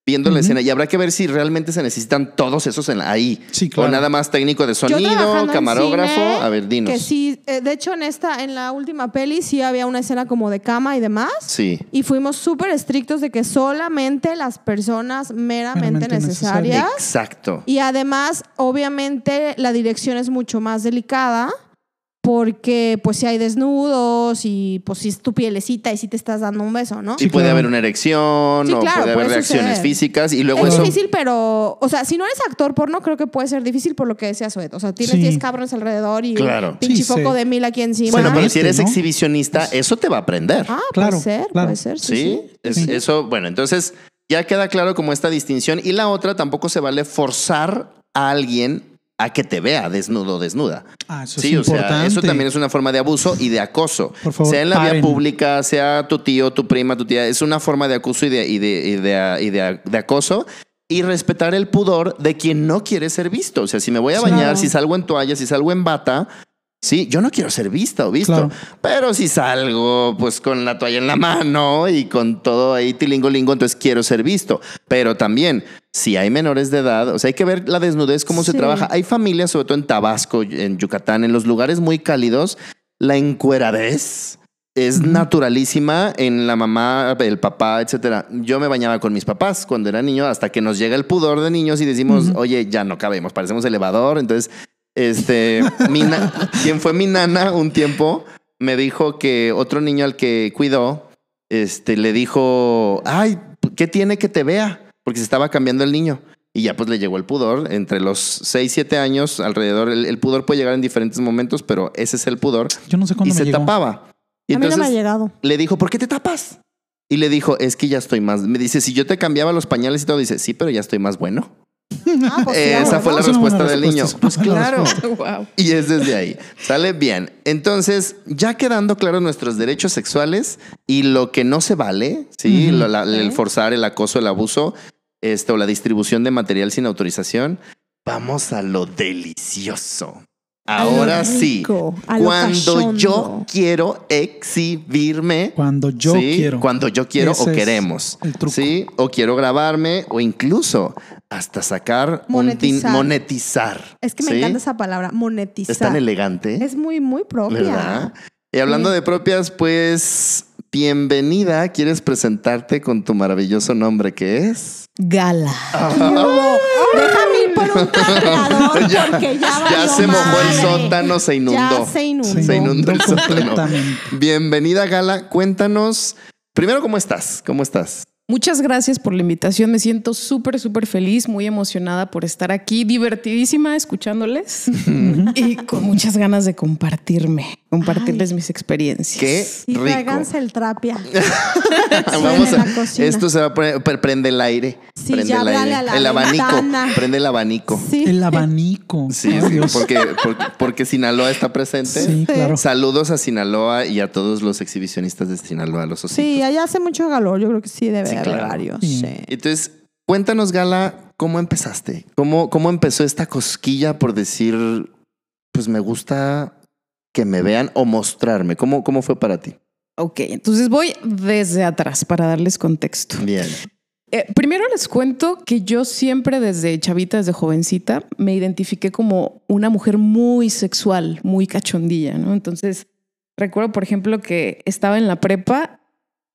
viendo la escena. Y habrá que ver si realmente se necesitan todos esos en la- ahí. Sí, claro. O nada más técnico de sonido, camarógrafo. cine, a ver, dinos. Que sí, eh, de hecho en esta, en la última peli sí había una escena como de cama y demás. Sí. Y fuimos súper estrictos de que solamente las personas meramente, Meramente necesarias. Exacto. Y además, obviamente, la dirección es mucho más delicada porque pues si hay desnudos y pues si es tu pielecita y si te estás dando un beso, ¿no? Sí, puede haber una erección Sí, o claro, puede haber puede reacciones suceder. físicas y luego Es eso. difícil, pero, o sea, si no eres actor porno, creo que puede ser difícil por lo que decía Suet. O sea, tienes Sí. 10 cabrones alrededor y Claro. pinche Sí, foco sí. de mil aquí encima. Bueno, pero si eres ¿no? exhibicionista, eso te va a aprender. Ah, Claro, puede ser, claro. puede ser, sí, Sí, sí. es- Sí. eso, bueno, entonces ya queda claro como esta distinción. Y la otra, tampoco se vale forzar a alguien a que te vea desnudo o desnuda. ah, eso sí, es o sea, eso también es una forma de abuso y de acoso. Por favor, sea en la vía pública, sea tu tío, tu prima, tu tía, es una forma de acoso y de, y de, y de, y de- de acoso. Y respetar el pudor de quien no quiere ser visto. O sea, si me voy a bañar, Claro. si salgo en toalla, si salgo en bata, Sí, yo no quiero ser vista o visto, Claro. pero si salgo pues con la toalla en la mano y con todo ahí tilingo-lingo, entonces quiero ser visto. Pero también, si hay menores de edad, o sea, hay que ver la desnudez, cómo se trabaja. Hay familias, sobre todo en Tabasco, en Yucatán, en los lugares muy cálidos, la encueradez es naturalísima en la mamá, el papá, etcétera. Yo me bañaba con mis papás cuando era niño, hasta que nos llega el pudor de niños y decimos, oye, ya no cabemos, parecemos elevador. Entonces, este, mi na- quien fue mi nana un tiempo, me dijo que otro niño al que cuidó, este, le dijo, ay, ¿qué tiene que te vea? Porque se estaba cambiando el niño. Y ya pues le llegó el pudor. Entre los 6, 7 años alrededor, el, el pudor puede llegar en diferentes momentos, pero ese es el pudor. Yo no sé Y cuándo me se llegó. tapaba. Y a mí no me ha entonces llegado. le dijo, ¿por qué te tapas? Y le dijo, es que ya estoy más. Me dice, si yo te cambiaba los pañales y todo, dice, sí, pero ya estoy más bueno. Ah, pues sí, Esa fue la respuesta del niño. Pues es una buena claro. Wow. (laughs) Y es desde ahí. Sale bien. Entonces, ya quedando claros nuestros derechos sexuales y lo que no se vale, ¿sí? Ujú. Lo- la- el forzar, el acoso, el abuso, esto, la distribución de material sin autorización, vamos a lo delicioso. Ahora sí, rico, cuando yo quiero exhibirme, Cuando yo ¿sí? quiero. Cuando yo quiero Ese o queremos. el truco. Sí, o quiero grabarme o incluso hasta sacar un din- Monetizar. monetizar. Es que me ¿sí? encanta esa palabra, monetizar. Es tan elegante. Es muy, muy propia. ¿Verdad? Y hablando Sí. de propias, pues bienvenida. ¿Quieres presentarte con tu maravilloso nombre que es? Gala. Déjame un cargador (laughs) Ya- porque ya se mojó el sótano, se inundó. Ya se inundó. Se inundó el sótano. Bienvenida, Gala. Cuéntanos. Primero, ¿cómo estás? ¿Cómo estás? Muchas gracias por la invitación. Me siento súper, súper feliz, muy emocionada por estar aquí, divertidísima escuchándoles (laughs) y con muchas ganas de compartirme, compartirles mis experiencias. Qué Y rico. el trapia. (laughs) Vamos en a, la cocina. esto se va a poner, pre- prende el aire. Sí, prende ya el aire. a la el abanico. Prende el abanico. Sí. El abanico. Sí, sí, porque, porque, porque Sinaloa está presente. Sí, claro. Saludos a Sinaloa y a todos los exhibicionistas de Sinaloa, los ositos. Sí, allá hace mucho calor. Yo creo que sí debe Sí, claro. varios. Sí. Entonces, cuéntanos, Gala, ¿cómo empezaste? ¿Cómo, ¿Cómo empezó esta cosquilla por decir, pues me gusta que me vean o mostrarme? ¿Cómo, cómo fue para ti? Ok, entonces voy desde atrás para darles contexto. Bien. Eh, primero les cuento que yo siempre desde chavita, desde jovencita, me identifiqué como una mujer muy sexual, muy cachondilla, ¿no? Entonces, recuerdo, por ejemplo, que estaba en la prepa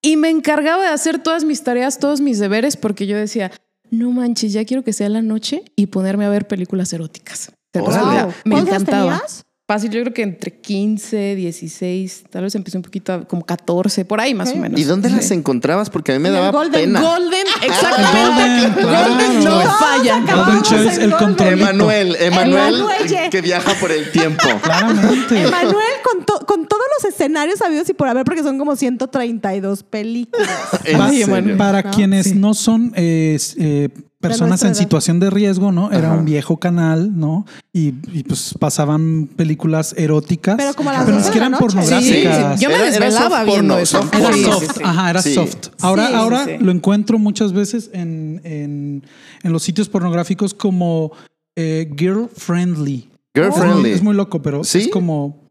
y me encargaba de hacer todas mis tareas, todos mis deberes, porque yo decía, no manches, ya quiero que sea la noche y ponerme a ver películas eróticas. Me ¿Cuántos encantaba. tenías? Fácil, yo creo que entre 15, 16, tal vez empecé un poquito a- como 14, por ahí más o menos. ¿Y dónde las Sí. encontrabas? Porque a mí me En daba Golden pena. Golden, exactamente. Golden, claro. Golden no falla. Golden Choice, en el controlito. Emanuel, Emanuel, que viaja por el tiempo. (laughs) Claramente. Emanuel con, to- con todos los escenarios sabidos y por haber, porque son como 132 películas. (laughs) ¿En serio? Emanuel. Para ¿no? quienes Sí. no son eh, eh, personas en edad. situación de riesgo, ¿no? Era Ajá. un viejo canal, ¿no? Y, y, pues pasaban películas eróticas. Pero como a las pero ni 12 de siquiera la eran. Sí, pornográficas. sí, yo me Era- era desvelaba soft viendo porno, eso. soft Era soft, sí, sí. ajá, era Sí. soft. Ahora, Sí, ahora lo encuentro muchas veces en, en, en los sitios pornográficos como eh, girl friendly. Girl Es muy- friendly. Es muy loco, pero ¿Sí? es como,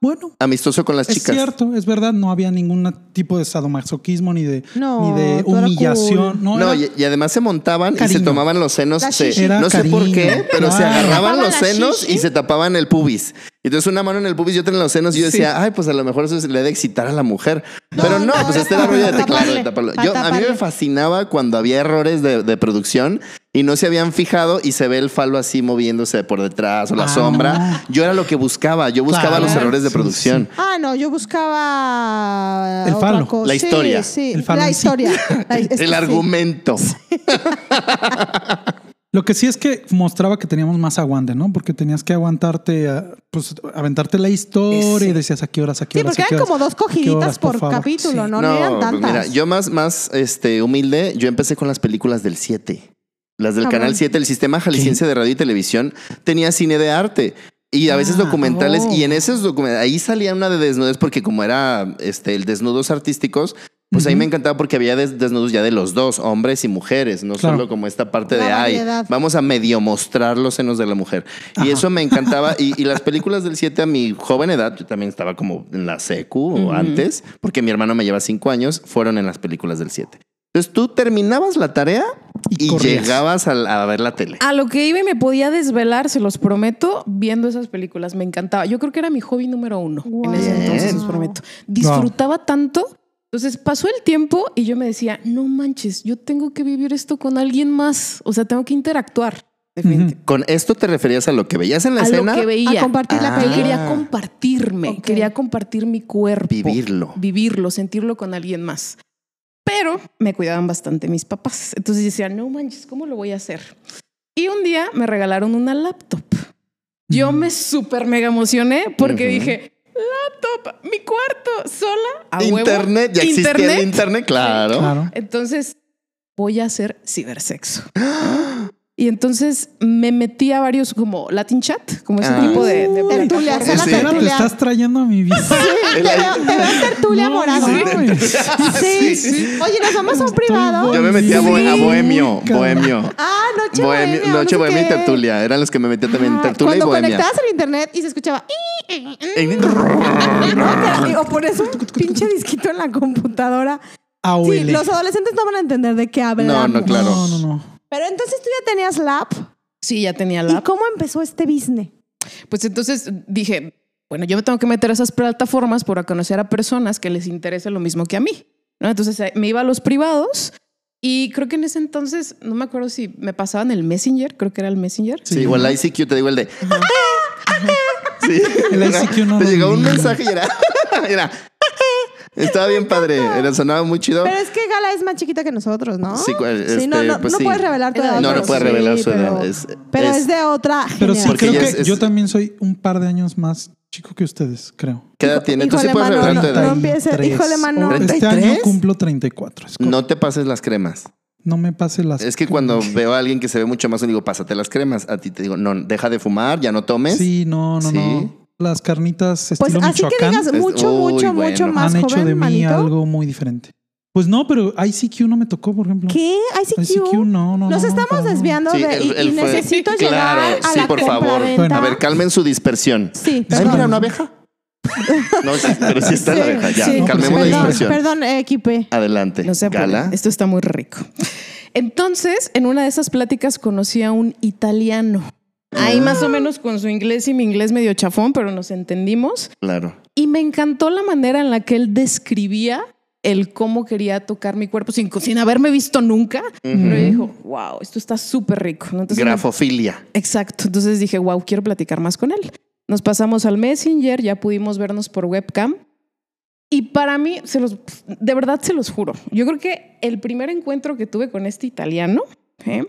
bueno, Amistoso con las es chicas. cierto, es verdad, no había ningún tipo de sadomasoquismo ni de, No, ni de humillación. cool. No, y, y además se montaban y se tomaban los senos. Se-. Era no sé por qué, pero se agarraban los senos shishi. y se tapaban el pubis. Entonces una mano en el pubis y otra en los senos. Y yo decía, ay, pues a lo mejor eso le debe excitar a la mujer. pero no, no, pues este era rollo de teclado, taparle, de taparlo. Yo, a mí me fascinaba cuando había errores de, de producción y no se habían fijado y se ve el falo así moviéndose por detrás o la Ah, sombra. no. Yo era lo que buscaba. Yo buscaba Claro. los errores de Sí, producción. Ah, no, yo buscaba El falo, cosa. la historia. Sí, El la historia. La- es (laughs) que El sí. argumento. (laughs) Lo que sí es que mostraba que teníamos más aguante, ¿no? Porque tenías que aguantarte, a, pues aventarte la historia y decías a qué horas, a qué Sí, horas. porque eran horas, como dos cogiditas horas, por, capítulo, Sí. ¿no? No, eran pues tantas. mira, yo más, más este, humilde, yo empecé con las películas del 7. Las del Ah, Canal bueno. 7, el sistema jalisciense de radio y televisión, tenía cine de arte. Y a veces Ah, documentales, oh. y en esos documentales, ahí salía una de desnudez, porque como era este, el desnudos artísticos, pues ahí me encantaba porque había des- desnudos ya de los dos, hombres y mujeres, no Claro. solo como esta parte La de, ay, vamos a medio mostrar los senos de la mujer. Y eso me encantaba. Y, y las (laughs) películas del 7 a mi joven edad, yo también estaba como en la secu o antes, porque mi hermano me lleva cinco años, fueron en las películas del 7. Entonces tú terminabas la tarea Y y, corrías. llegabas a, a ver la tele. A lo que iba y me podía desvelar, se los prometo, viendo esas películas. Me encantaba. Yo creo que era mi hobby número uno en ese Wow. entonces, los prometo. Disfrutaba tanto. Entonces pasó el tiempo y yo me decía, no manches, yo tengo que vivir esto con alguien más. O sea, tengo que interactuar. Con esto te referías a lo que veías en la A escena, lo que veía. A compartir la Ah. peli. Quería compartirme, quería compartir mi cuerpo. vivirlo. Vivirlo, sentirlo con alguien más. Pero me cuidaban bastante mis papás. Entonces decía, no manches, ¿cómo lo voy a hacer? Y un día me regalaron una laptop. Yo me súper mega emocioné porque dije, laptop, mi cuarto, sola, a huevo. Internet, ya existía el Internet. internet, claro. Claro. Entonces voy a hacer cibersexo. (gasps) (gasps) Y entonces me metí a varios como Latin Chat, como ese Ah. tipo de, de Tertulia, sala Sí. Espera, te tertulia. estás trayendo a mi vida. (laughs) Te veo, te veo tertulia no, Sí. Sí. Oye, nos vamos a un privado. Yo me metí a, bohe- a Sí. Bohemio, Bohemio. Ah, noche Bohemio, bohemia. Noche no sé Bohemia y qué. Tertulia. Eran los que me metía también. Ah, Tertulia y Cuando Bohemia. conectabas el internet y se escuchaba. ¿no? O pones un pinche disquito en la computadora. Sí, los adolescentes no van a entender de qué hablamos. No, no, claro. No, no, no. Pero entonces tú ya tenías la app. Sí, ya tenía ¿Y la cómo empezó este business? Pues entonces dije, bueno, yo me tengo que meter a esas plataformas para conocer a personas que les interese lo mismo que a mí. ¿no? Entonces eh, me iba a los privados y creo que en ese entonces, no me acuerdo si me pasaban el Messenger, creo que era el Messenger. Sí, o el ICQ, te digo el de. (laughs) Sí. El ICQ no Te lo llegaba un mensaje y era. (laughs) era estaba bien padre. Era, sonaba muy chido. Pero es que Gala es más chiquita que nosotros, ¿no? Sí, este, no, no, pues no sí. puedes revelar tu edad. No, no pero puede sí, revelar su edad. Pero, Es- pero es- es, de otra Pero sí, generación. Creo que es- yo también soy un par de años más chico que ustedes, creo. ¿Qué edad tiene? Tú sí puedes revelar tu no, edad. no empieces. 33. Híjole, mano. Este 33. año cumplo 34. Es co- No te pases las cremas. no me pase las. Es que cuando veo a alguien que se ve mucho más, digo, pásate las cremas. A ti te digo, no, deja de fumar, ya no tomes. Sí, no, no, Sí. no. Las carnitas Pues estilo así que Michoacán digas mucho, Uy, mucho, bueno. mucho más han hecho joven, de mí manito. algo muy diferente. Pues no, pero ICQ no me tocó, por ejemplo. ¿Qué? ¿ICQ? ICQ no, no. Nos no, estamos no. desviando Sí, de él- y, él y fue- necesito Claro, llegar a sí, la por favor. A ver, calmen su dispersión. Sí, Ay, mira, una abeja. (laughs) No, sí, pero sí está la Sí, abeja. Ya, sí. calmemos la dispersión. Perdón, equipe. Adelante. No sé, Gala. esto está muy rico. Entonces, en una de esas pláticas conocí a un italiano. Ahí más o menos con su inglés y mi inglés medio chafón, pero nos entendimos. Claro. Y me encantó la manera en la que él describía el cómo quería tocar mi cuerpo sin, sin haberme visto nunca. Pero dijo, wow, esto está súper rico. Entonces me- Grafofilia. Exacto. Entonces dije, wow, quiero platicar más con él. Nos pasamos al Messenger, ya pudimos vernos por webcam. Y para mí, se los, de verdad se los juro, yo creo que el primer encuentro que tuve con este italiano, ¿eh?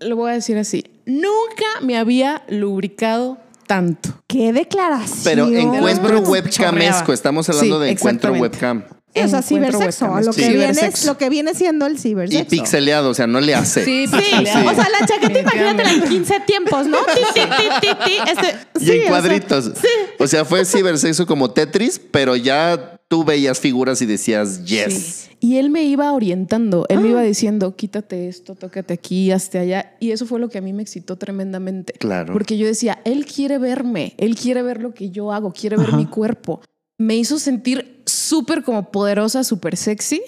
Lo voy a decir así, nunca me había lubricado tanto. ¡Qué declaración! Pero encuentro webcamesco. Estamos hablando Sí, de encuentro webcam. O sea, cibersexo, webcam, lo, sí. que viene, lo que viene siendo el Y cibersexo. pixeleado, o sea, no le hace. Sí, Sí, o sea, la chaqueta imagínatela en 15 tiempos, ¿no? Ti, ti, ti, ti, ti. Este, Y sí, o en sea, cuadritos. O sea, fue cibersexo como Tetris, pero ya tú veías figuras y decías yes. Sí. Y él me iba orientando, él me iba diciendo, quítate esto, tócate aquí, hazte allá. Y eso fue lo que a mí me excitó tremendamente. Claro. Porque yo decía, él quiere verme, él quiere ver lo que yo hago, quiere ver Ajá. mi cuerpo. Me hizo sentir súper como poderosa, súper sexy.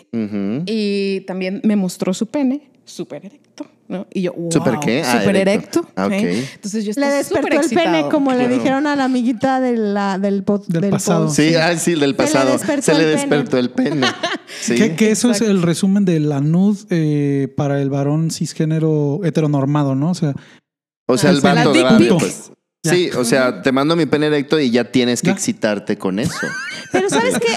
Y también me mostró su pene, súper erecto, ¿no? Y yo, wow, ¿Súper qué? Ah, Súper erecto. erecto. Ah, ok. ¿eh? Entonces yo Le estaba despertó súper el pene, como le dijeron a la amiguita de la- del, Del del pasado. Sí, ah, sí, del pasado. despertó Se le el pene. despertó el pene. (laughs) Sí. Que, que eso Exacto. es el resumen de la nud eh, para el varón cisgénero heteronormado, ¿no? O sea, O sea, el O sea, vato la de dick radio, pic. pues. Ya. Sí, o sea, te mando mi pene erecto y ya tienes que Ya. excitarte con eso. Pero ¿sabes (laughs) qué?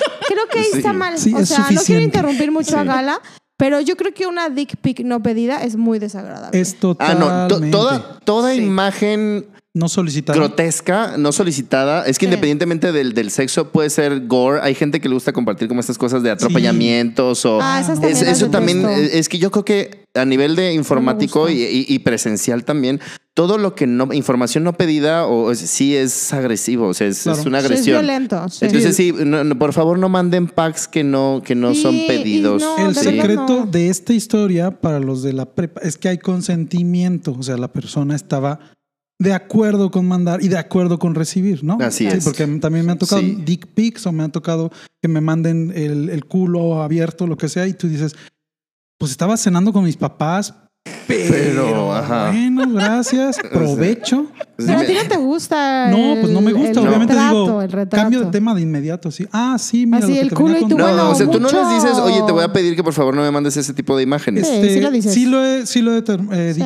Creo que ahí Sí. está mal. Sí, o es sea, no quiero interrumpir mucho a. Gala, pero yo creo que una dick pic no pedida es muy desagradable. es Ah, totalmente no, to- toda, toda Sí. imagen no solicitado. grotesca, no solicitada, es que Sí. independientemente del, del sexo puede ser gore. Hay gente que le gusta compartir como estas cosas de atropellamientos o Ah, esas Es- también las eso también es, que yo creo que a nivel de informático y, y- y presencial también, todo lo que no, información no pedida o es- sí es agresivo, o sea, es, Claro. es una Sí, es agresión. violento. sí. Entonces sí, no- no, por favor no manden packs que no, que no Sí, son pedidos. no, El secreto no. de esta historia para los de la prepa es que hay consentimiento. O sea, la persona estaba de acuerdo con mandar y de acuerdo con recibir, ¿no? Así es. Porque también me han tocado Sí. dick pics o me han tocado que me manden el, el culo abierto, lo que sea, y tú dices, pues estaba cenando con mis papás, pero, Pero, ajá. bueno, gracias, (laughs) provecho. Pero a ti no te gusta. No, pues no me el- gusta. el Obviamente retrato, digo, el retrato. cambio de tema de inmediato. Así, ah, sí, mira. Así lo que el te culo y tú, No, bueno, o sea, tú no mucho. les dices, oye, te voy a pedir que por favor no me mandes ese tipo de imágenes. Sí, Este, sí lo dices. Sí lo he, sí lo he eh, Sí.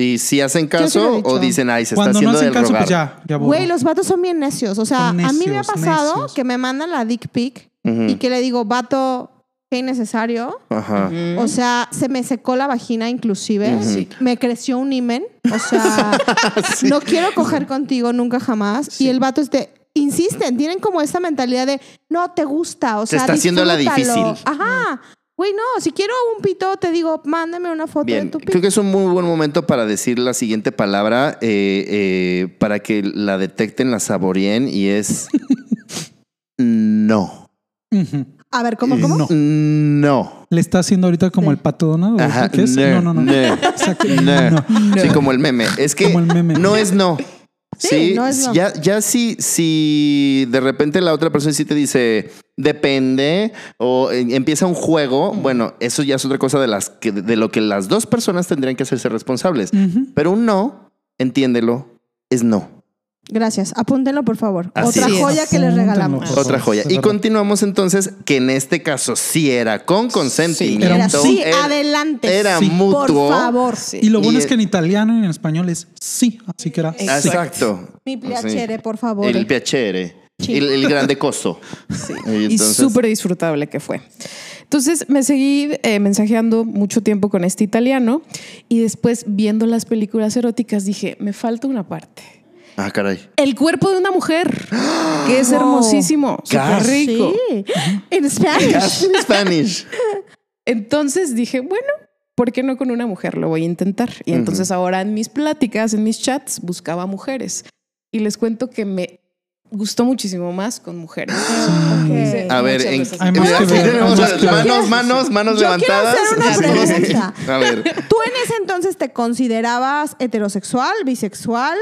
Y si hacen sí caso o dicen, ay, se está Cuando no haciendo hacen del caso, rogar. pues ya, ya borro. Güey, los vatos son bien necios. O sea, Son a mí me ha necios, pasado necios. que me mandan la dick pic Ujú. y que le digo, vato, qué innecesario. Ajá. O sea, se me secó la vagina inclusive. Ujú. Me creció un imen. O sea, (laughs) no quiero coger contigo nunca jamás. Y el vato este... Insisten, tienen como esta mentalidad de no te gusta, o Se sea, está haciendo la disfrútalo". difícil. Ajá. Güey, no, si quiero un pito, te digo, mándame una foto Bien, de tu pito. creo que es un muy buen momento para decir la siguiente palabra eh, eh, para que la detecten, la saboreen y es no. A ver, ¿cómo, cómo? No. No. Le está haciendo ahorita como Sí. el pato Donald. ¿o Ajá, qué es? no, No, no, no. no. (laughs) Exacto. No. No. Sí, como el meme. Es que Como el meme. no es no. Sí, Sí, no es no. ya, ya si, si de repente la otra persona sí te dice depende o eh, empieza un juego, bueno, eso ya es otra cosa de las que de lo que las dos personas tendrían que hacerse responsables. Pero un no, entiéndelo, es no. Gracias. Apúntenlo, por favor. Así Otra es. joya que les regalamos. Otra joya. Y continuamos entonces que en este caso sí era con consentimiento. Era Era un sí, era- adelante. Era Sí. mutuo. Por favor. Sí. Y lo bueno Y- es que en italiano y en español es sí, así que era sí. Exacto. Mi piacere, por favor. El piacere. Sí. El, el grande costo. (laughs) Sí. Y Y súper disfrutable que fue. Entonces me seguí eh, mensajeando mucho tiempo con este italiano y después viendo las películas eróticas dije, me falta una parte. Ah, caray. El cuerpo de una mujer, (gasps) que es hermosísimo, súper Gas. rico. Sí. En Spanish. Gas in Spanish. Entonces dije, bueno, ¿por qué no con una mujer? Lo voy a intentar. Y entonces ahora en mis pláticas, en mis chats, buscaba mujeres. Y les cuento que me gustó muchísimo más con mujeres. (gasps) Dice, A ver, en, tenemos manos, manos, manos Yo quiero levantadas. hacer una pregunta. A ver, ¿Tú en ese entonces te considerabas heterosexual, bisexual,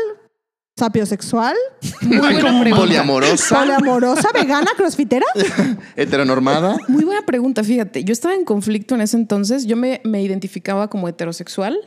sapiosexual, Muy buena pregunta. poliamorosa, poliamorosa, vegana, crossfitera? (laughs) heteronormada. Muy buena pregunta, fíjate. Yo estaba en conflicto en ese entonces. Yo me, me identificaba como heterosexual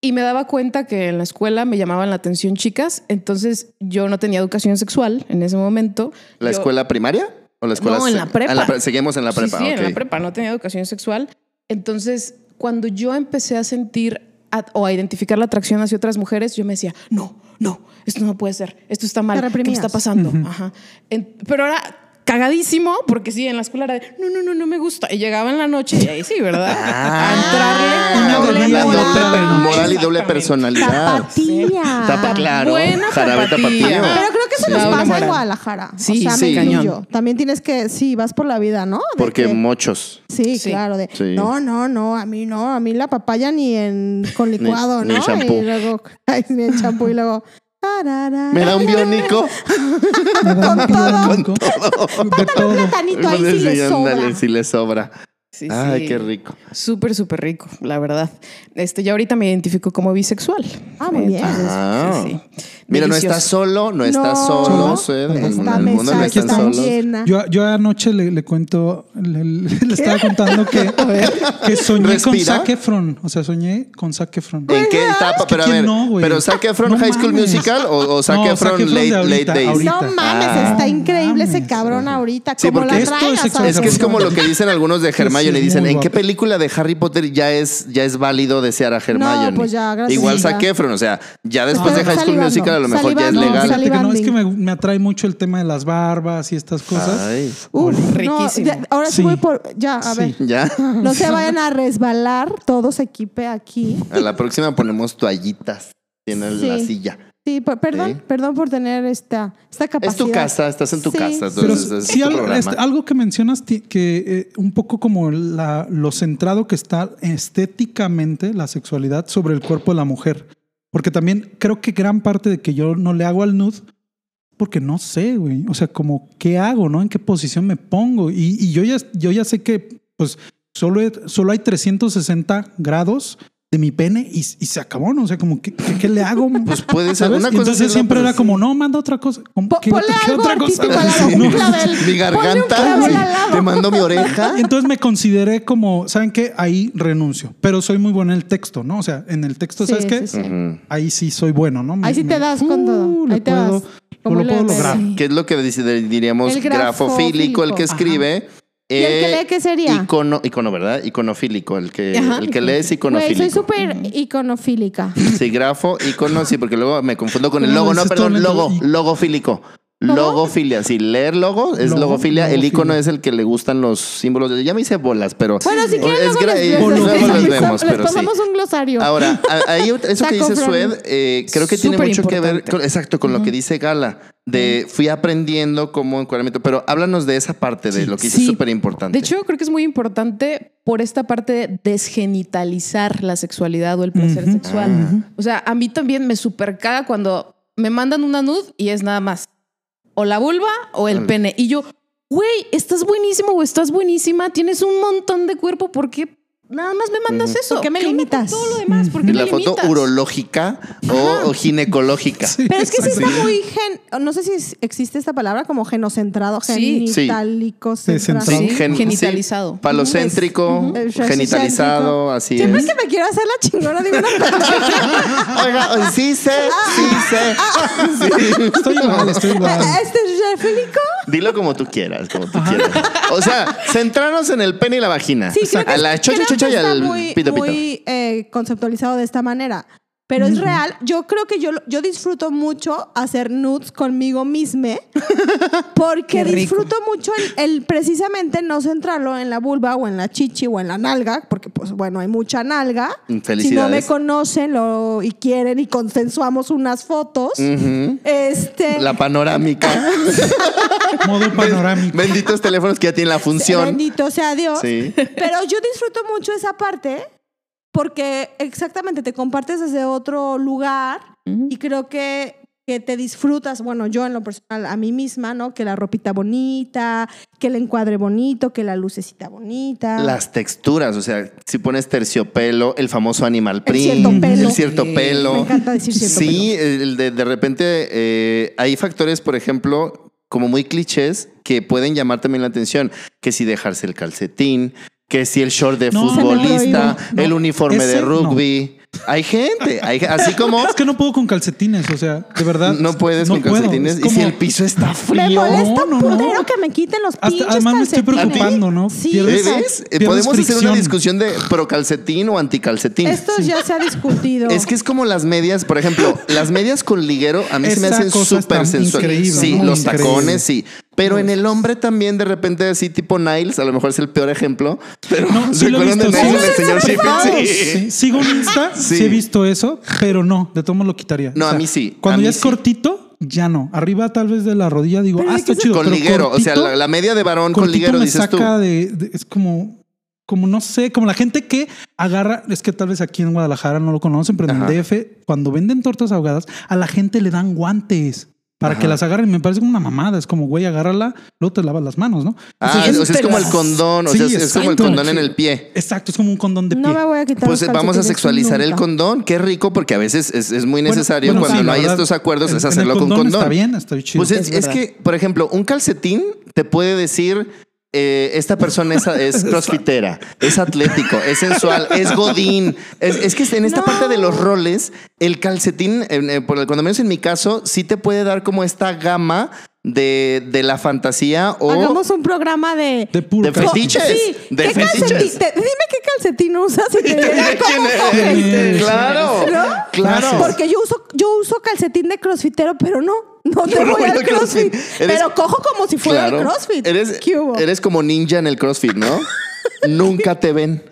y me daba cuenta que en la escuela me llamaban la atención chicas. Entonces yo no tenía educación sexual en ese momento. ¿La Yo- escuela primaria? ¿O la escuela No, en la prepa. Ah, pre- seguimos en la Sí, prepa. Sí, en la prepa no tenía educación sexual. Entonces, cuando yo empecé a sentir a- o a identificar la atracción hacia otras mujeres, yo me decía, no, no, esto no puede ser, esto está mal, ¿qué me está pasando? Ajá. En- pero ahora cagadísimo, porque sí, en la escuela era de, no, no, no, no me gusta. Y llegaba en la noche y ahí sí, ¿verdad? Ah. a entrarle Una con doble doble Moral. y doble personalidad. Tapatía. Tapa, claro. Buena Jarabe tapatía. tapatío. Pero creo que eso Sí. nos pasa en. Guadalajara. Sí, o sea, sí. me. Cañón. También tienes que, sí, vas por la vida, ¿no? De Porque que- muchos. Sí, Sí. claro. De, Sí. No, no, no, a mí no, a mí la papaya ni en con licuado, ni ¿no? en champú. (laughs) Y luego, ay, ni en champú y luego. Me da un biónico. (laughs) Me da un Con todo. De todo. platanito ahí sí le Sí, sobra. ándale, si le sobra. Sí, Ay, sí. qué rico. Súper, súper rico, la verdad. Este, ya ahorita me identifico como bisexual. Ah, muy bien. Ah. sí, sí. Mira, no estás solo, no estás No. solo. Sued, En el, en el mundo no mesa están está solos. llena. Yo, yo anoche le, le cuento, le, le estaba contando que, que soñé con ¿Respira? Zac Efron. O sea, soñé con Zac Efron. ¿En qué etapa? Pero a ¿quién ver, no? ¿pero Zac Efron No High School mames. Musical o, o Zac No, Zac Efron Efron Late, ahorita, late Days? ahorita. No mames, Ah. está increíble ese mames. cabrón ahorita. Sí, porque la esto es. Es que es como lo que dicen algunos de Hermione. sí, Dicen, ¿en qué película de Harry Potter ya es, ya es válido desear a Hermione? pues ya, gracias, Igual. Zac Efron, o sea, ya después No, de High School salivando, Musical a lo mejor ya es salivando, No, legal. fíjate que no, es que me, me atrae mucho el tema de las barbas y estas cosas. Ay, Uf, no, Riquísimo. ya- ahora sí. Sí. voy por. Ya, a Sí. ver. ya. No se vayan a resbalar, todo se equipe aquí. A la próxima ponemos toallitas en el- la Sí. silla. Sí, per- perdón, Sí. perdón por tener esta, esta capacidad. Es tu casa, estás en tu Sí. casa. Pero Entonces, es sí, tu algo, este, algo que mencionas que eh, un poco como la, lo centrado que está estéticamente la sexualidad sobre el cuerpo de la mujer. Porque también creo que gran parte de que yo no le hago al nude, porque no sé, güey. O sea, como, ¿qué hago, no? ¿En qué posición me pongo? Y, y yo, ya, yo ya sé que, pues, solo, solo hay 360 grados de mi pene y, y se acabó, ¿no? O sea, como, ¿qué, qué, qué le hago? (laughs) Pues puede ser una cosa. Entonces siempre era como, no, manda otra cosa. ¿Cómo- ¿Qué, ponle qué algo otra cosa? artístico al lado, un clavel. (laughs) Mi Ponle un garganta. clavel al lado. Te mando mi oreja. Y (laughs) entonces me consideré como, ¿saben qué? Ahí renuncio. Pero soy muy bueno en el texto, ¿no? O sea, en el texto, Sí, ¿sabes qué? sí, sí. Ujú. Ahí sí soy bueno, ¿no? Me- Ahí sí te me- das con todo. Uh, Ahí le te puedo, vas. Como lo puedo lograr. ¿Qué es lo que diríamos El grafofílico, el que escribe? ¿Y el que Eh, lee qué sería? Icono, icono, ¿verdad? Iconofílico. El que, Ajá. el que lee es Güey, iconofílico. soy súper iconofílica. Sí, grafo, icono, sí, porque luego me confundo con el ¿Cómo logo. No, perdón, logo, logofílico. Logofilia, sí, leer logo es Logo, logofilia. El icono es el que le gustan los símbolos. Ya me hice bolas, pero. Bueno, si quieren, es luego les, luego vemos, les pero sí. pasamos un glosario. Ahora, a- ahí (laughs) eso que dice. Sued, eh, creo que tiene mucho que ver, con- exacto, con lo que dice Gala, de fui aprendiendo como encuadramiento, pero háblanos de esa parte de lo que Sí. súper importante. De hecho, creo que es muy importante por esta parte de desgenitalizar la sexualidad o el placer sexual. O sea, a mí también me super caga cuando me mandan una nud y es nada más o la vulva o el El- pene. Y yo, güey, estás buenísimo o estás buenísima, tienes un montón de cuerpo, ¿por qué nada más me mandas eso? ¿Por qué me limitas? Todo lo demás, ¿por qué y me la foto limitas? urológica o, o ginecológica. Pero es que sí está muy gen... No sé si es- existe esta palabra como genocentrado, Sí. genitálico, Sí, centrado. centrado. Sí, Gen- genitalizado. sí, palocéntrico, genitalizado, así Siempre es. que me quiero hacer la chingona, digo una. (laughs) Oiga, sí sé, sí sé. Sí. Estoy igual, estoy igual. ¿Este es? Dilo como tú quieras, como tú quieras. O sea, centrarnos en el pene y la vagina. Sí, creo que, a la chocha creo que chocha y está al muy, pito pito. muy eh, conceptualizado de esta manera. Pero es real. Yo creo que yo, yo disfruto mucho hacer nudes conmigo misma (laughs) porque disfruto mucho el, el precisamente no centrarlo en la vulva o en la chichi o en la nalga, porque pues bueno, hay mucha nalga. Si no me conocen lo, y quieren y consensuamos unas fotos, este... La panorámica. (laughs) Modo panorámico. Benditos teléfonos que ya tienen la función. Bendito sea Dios. Sí. Pero yo disfruto mucho esa parte porque exactamente te compartes desde otro lugar y creo que, que te disfrutas, bueno, yo en lo personal, a mí misma, ¿no? Que la ropita bonita, que el encuadre bonito, que la lucecita bonita. Las texturas, o sea, si pones terciopelo, el famoso animal print, cierto pelo. el cierto Sí. pelo. Me encanta decir cierto Sí, el de, de repente eh, hay factores, por ejemplo, como muy clichés que pueden llamar también la atención, que si dejarse el calcetín, que si el short de No, futbolista, me el uniforme de ese rugby. Hay gente, hay, así como Es que no puedo con calcetines, o sea, de verdad. no puedes no con puedo. calcetines Es y si el piso está Me frío. molesta No, no, que me quiten los Hasta- pinches además me estoy calcetines. preocupando, ¿no? Sí, Pierdes-. Eh, Pierdes Podemos hacer una discusión de pro calcetín o anticalcetín. Esto ya se ha discutido. Es que es como las medias, por ejemplo, las medias con liguero a mí se me Esa hacen súper sensuales. increíble, Sí, los increíble. tacones, sí. Pero en el hombre también de repente así tipo Niles, a lo mejor es el peor ejemplo, pero No, ¿se sí lo he de visto, Niles, sí. el señor? Sí. Sí, sigo un Insta, Sí. sí. (laughs) he visto eso, pero no, de todo modo lo quitaría. No, a mí sí, Cuando ya es sí. cortito, ya no. Arriba tal vez de la rodilla digo, Pero ah, ¿de está chido. Con pero liguero, o sea, la, la media de varón con liguero me dices tú. saca de, de- es como como no sé, como la gente que agarra, es que tal vez aquí en Guadalajara no lo conocen, pero en el DF, cuando venden tortas ahogadas, a la gente le dan guantes para Ajá. que las agarren. Me parece como una mamada. Es como, güey, agárrala, luego te lavas las manos, ¿no? Ah, Entonces, o sea, es como el te- condón, o Sí, sea, es, es como el condón en el pie. Exacto, es como un condón de pie. No me voy a quitar Pues vamos a sexualizar el condón. Qué rico, porque a veces es, es muy Bueno, necesario bueno, cuando sí, no hay verdad, estos acuerdos, en- es en el hacerlo con condón. Está bien, está chido. Pues es, Es es que, por ejemplo, un calcetín te puede decir. Eh, esta persona es, (laughs) es crossfitera, es atlético, es sensual, es godín. Es, es que en esta No. parte de los roles, el calcetín, eh, eh, por- cuando menos en mi caso, sí te puede dar como esta gama de, de la fantasía o Hagamos un programa de... de puro de fetiches. Sí, de ¿qué fetiches. calcetín? te- dime qué calcetín usas y te. (laughs) Claro, ¿No? claro. Porque yo uso, yo uso calcetín de crossfitero, pero no, no te (laughs) no voy voy al CrossFit. crossfit. Eres- Pero cojo como si fuera el crossfit. Eres, ¿Qué hubo? eres como ninja en el CrossFit, ¿no? (laughs) Nunca te ven.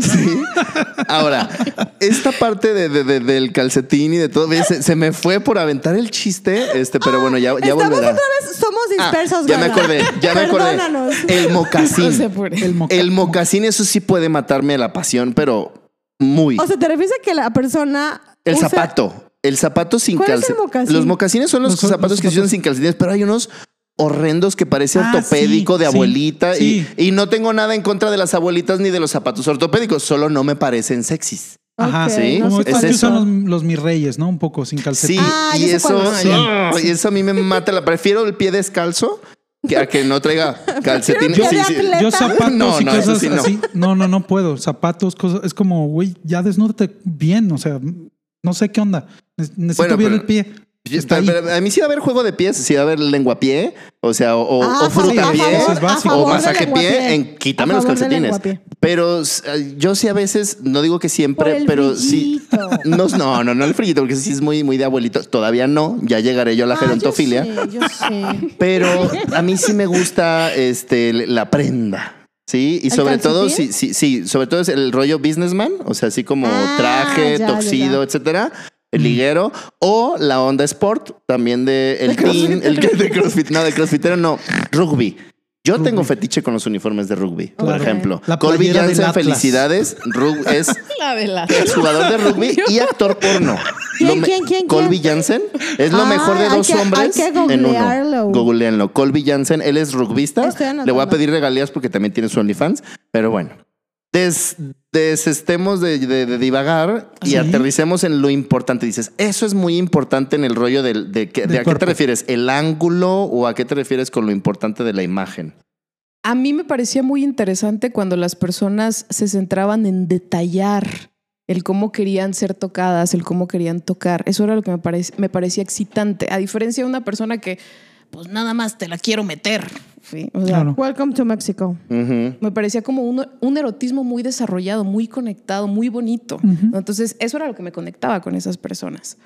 Sí. Ahora, esta parte de, de- de- del calcetín y de todo, se, se me fue por aventar el chiste, este, pero bueno, ya, ya Estamos volverá. otra vez, somos Ah, dispersos. ya me acordé, ya me acordé. El mocasín. El, moca- El mocasín, eso sí puede matarme a la pasión, pero muy. O sea, ¿te refieres a que la persona El usa- zapato. El zapato sin ¿Cuál es el calcetines. mocasín? Los mocasines son los, Los- los zapatos que se usan sin calcetines, pero hay unos horrendos que parece Ah, ortopédico sí, de abuelita. sí. Y, y no tengo nada en contra de las abuelitas ni de los zapatos ortopédicos, solo no me parecen sexys. Ajá, Ok, sí. no Como sé es que usan los, los mis reyes, ¿no? Un poco sin calcetín. Sí, Ah, y eso, y eso a mí me mata. La prefiero el pie descalzo que a que no traiga (laughs) calcetín. Sí, sí. Yo zapatos No, y no, eso cosas sí no. así. No, no, no puedo. Zapatos, cosas. Es como, güey, ya desnúdate bien. O sea, no sé qué onda. Ne- Necesito Bueno, pero- el pie. Está a mí sí va a haber juego de pies, sí va a haber lenguapié, o sea, o, Ah, o fruta a pie, o masaje pie, en quítame los calcetines. Pero eh, yo sí a veces, no digo que siempre, el pero sí. (laughs) No, no, no, no el frillito, porque sí es muy, muy de abuelito. Todavía no, ya llegaré yo a la Ah, gerontofilia. Yo sé, yo sé. (laughs) Pero a mí sí me gusta este, la prenda. Sí, y ¿El sobre todo, sí, sí, sí, sobre todo es el rollo businessman, o sea, así como Ah, traje, ya, ya, toxido, ya. etcétera, el liguero, o la onda sport, también de el De team, el de crossfit, no, de crossfitero, no, rugby. Yo Rugby. tengo fetiche con los uniformes de rugby, por ejemplo. La Colby Jansen, felicidades. Rug- es (laughs) la. exjugador de rugby y (laughs) actor porno. ¿Quién, quién, quién, Colby? Jansen es lo Ah, mejor de hay dos que- hombres en uno. Googleenlo. Colby Jansen, él es rugbista. Le voy a pedir regalías porque también tiene su OnlyFans. Pero bueno, des, desestemos de, de- de divagar y Sí. aterricemos en lo importante. Dices, eso es muy importante en el rollo del- de, que- de a qué te refieres, el ángulo o a qué te refieres con lo importante de la imagen. A mí me parecía muy interesante cuando las personas se centraban en detallar el cómo querían ser tocadas, el cómo querían tocar. Eso era lo que me, parec- me parecía excitante. A diferencia de una persona que, pues nada más te la quiero meter. ¿sí? O sea, Claro. Welcome to Mexico. Me parecía como un, un erotismo muy desarrollado, muy conectado, muy bonito. Entonces, eso era lo que me conectaba con esas personas.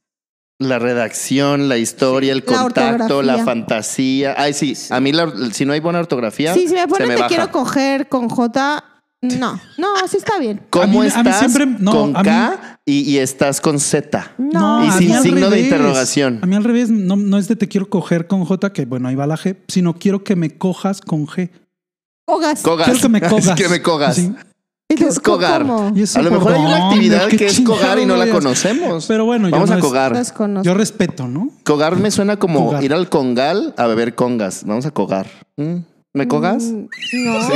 La redacción, la historia, el contacto, la fantasía. Ay, sí, a mí la- si no hay buena ortografía, Sí, si me ponen me te baja. quiero coger con J, no. No, así está bien. ¿Cómo A mí- a mí estás siempre- no, con a mí- K y, y estás con Z? No. Y a sin signo de interrogación. A mí al revés, no, no es de te quiero coger con J, que bueno, ahí va la G, sino quiero que me cojas con G. Cogas. Cogas. Quiero que me (laughs) cogas. que me cogas. Sí. ¿Y ¿Qué es cogar? Y eso A lo mejor hay una actividad que es cogar y no la conocemos. Pero bueno, yo Vamos no a es- cogar. Yo respeto, ¿no? Cogar me suena como Cogar. ir al congal a beber congas. Vamos a cogar. Mm. ¿Me cogas? Mm, No. Sí,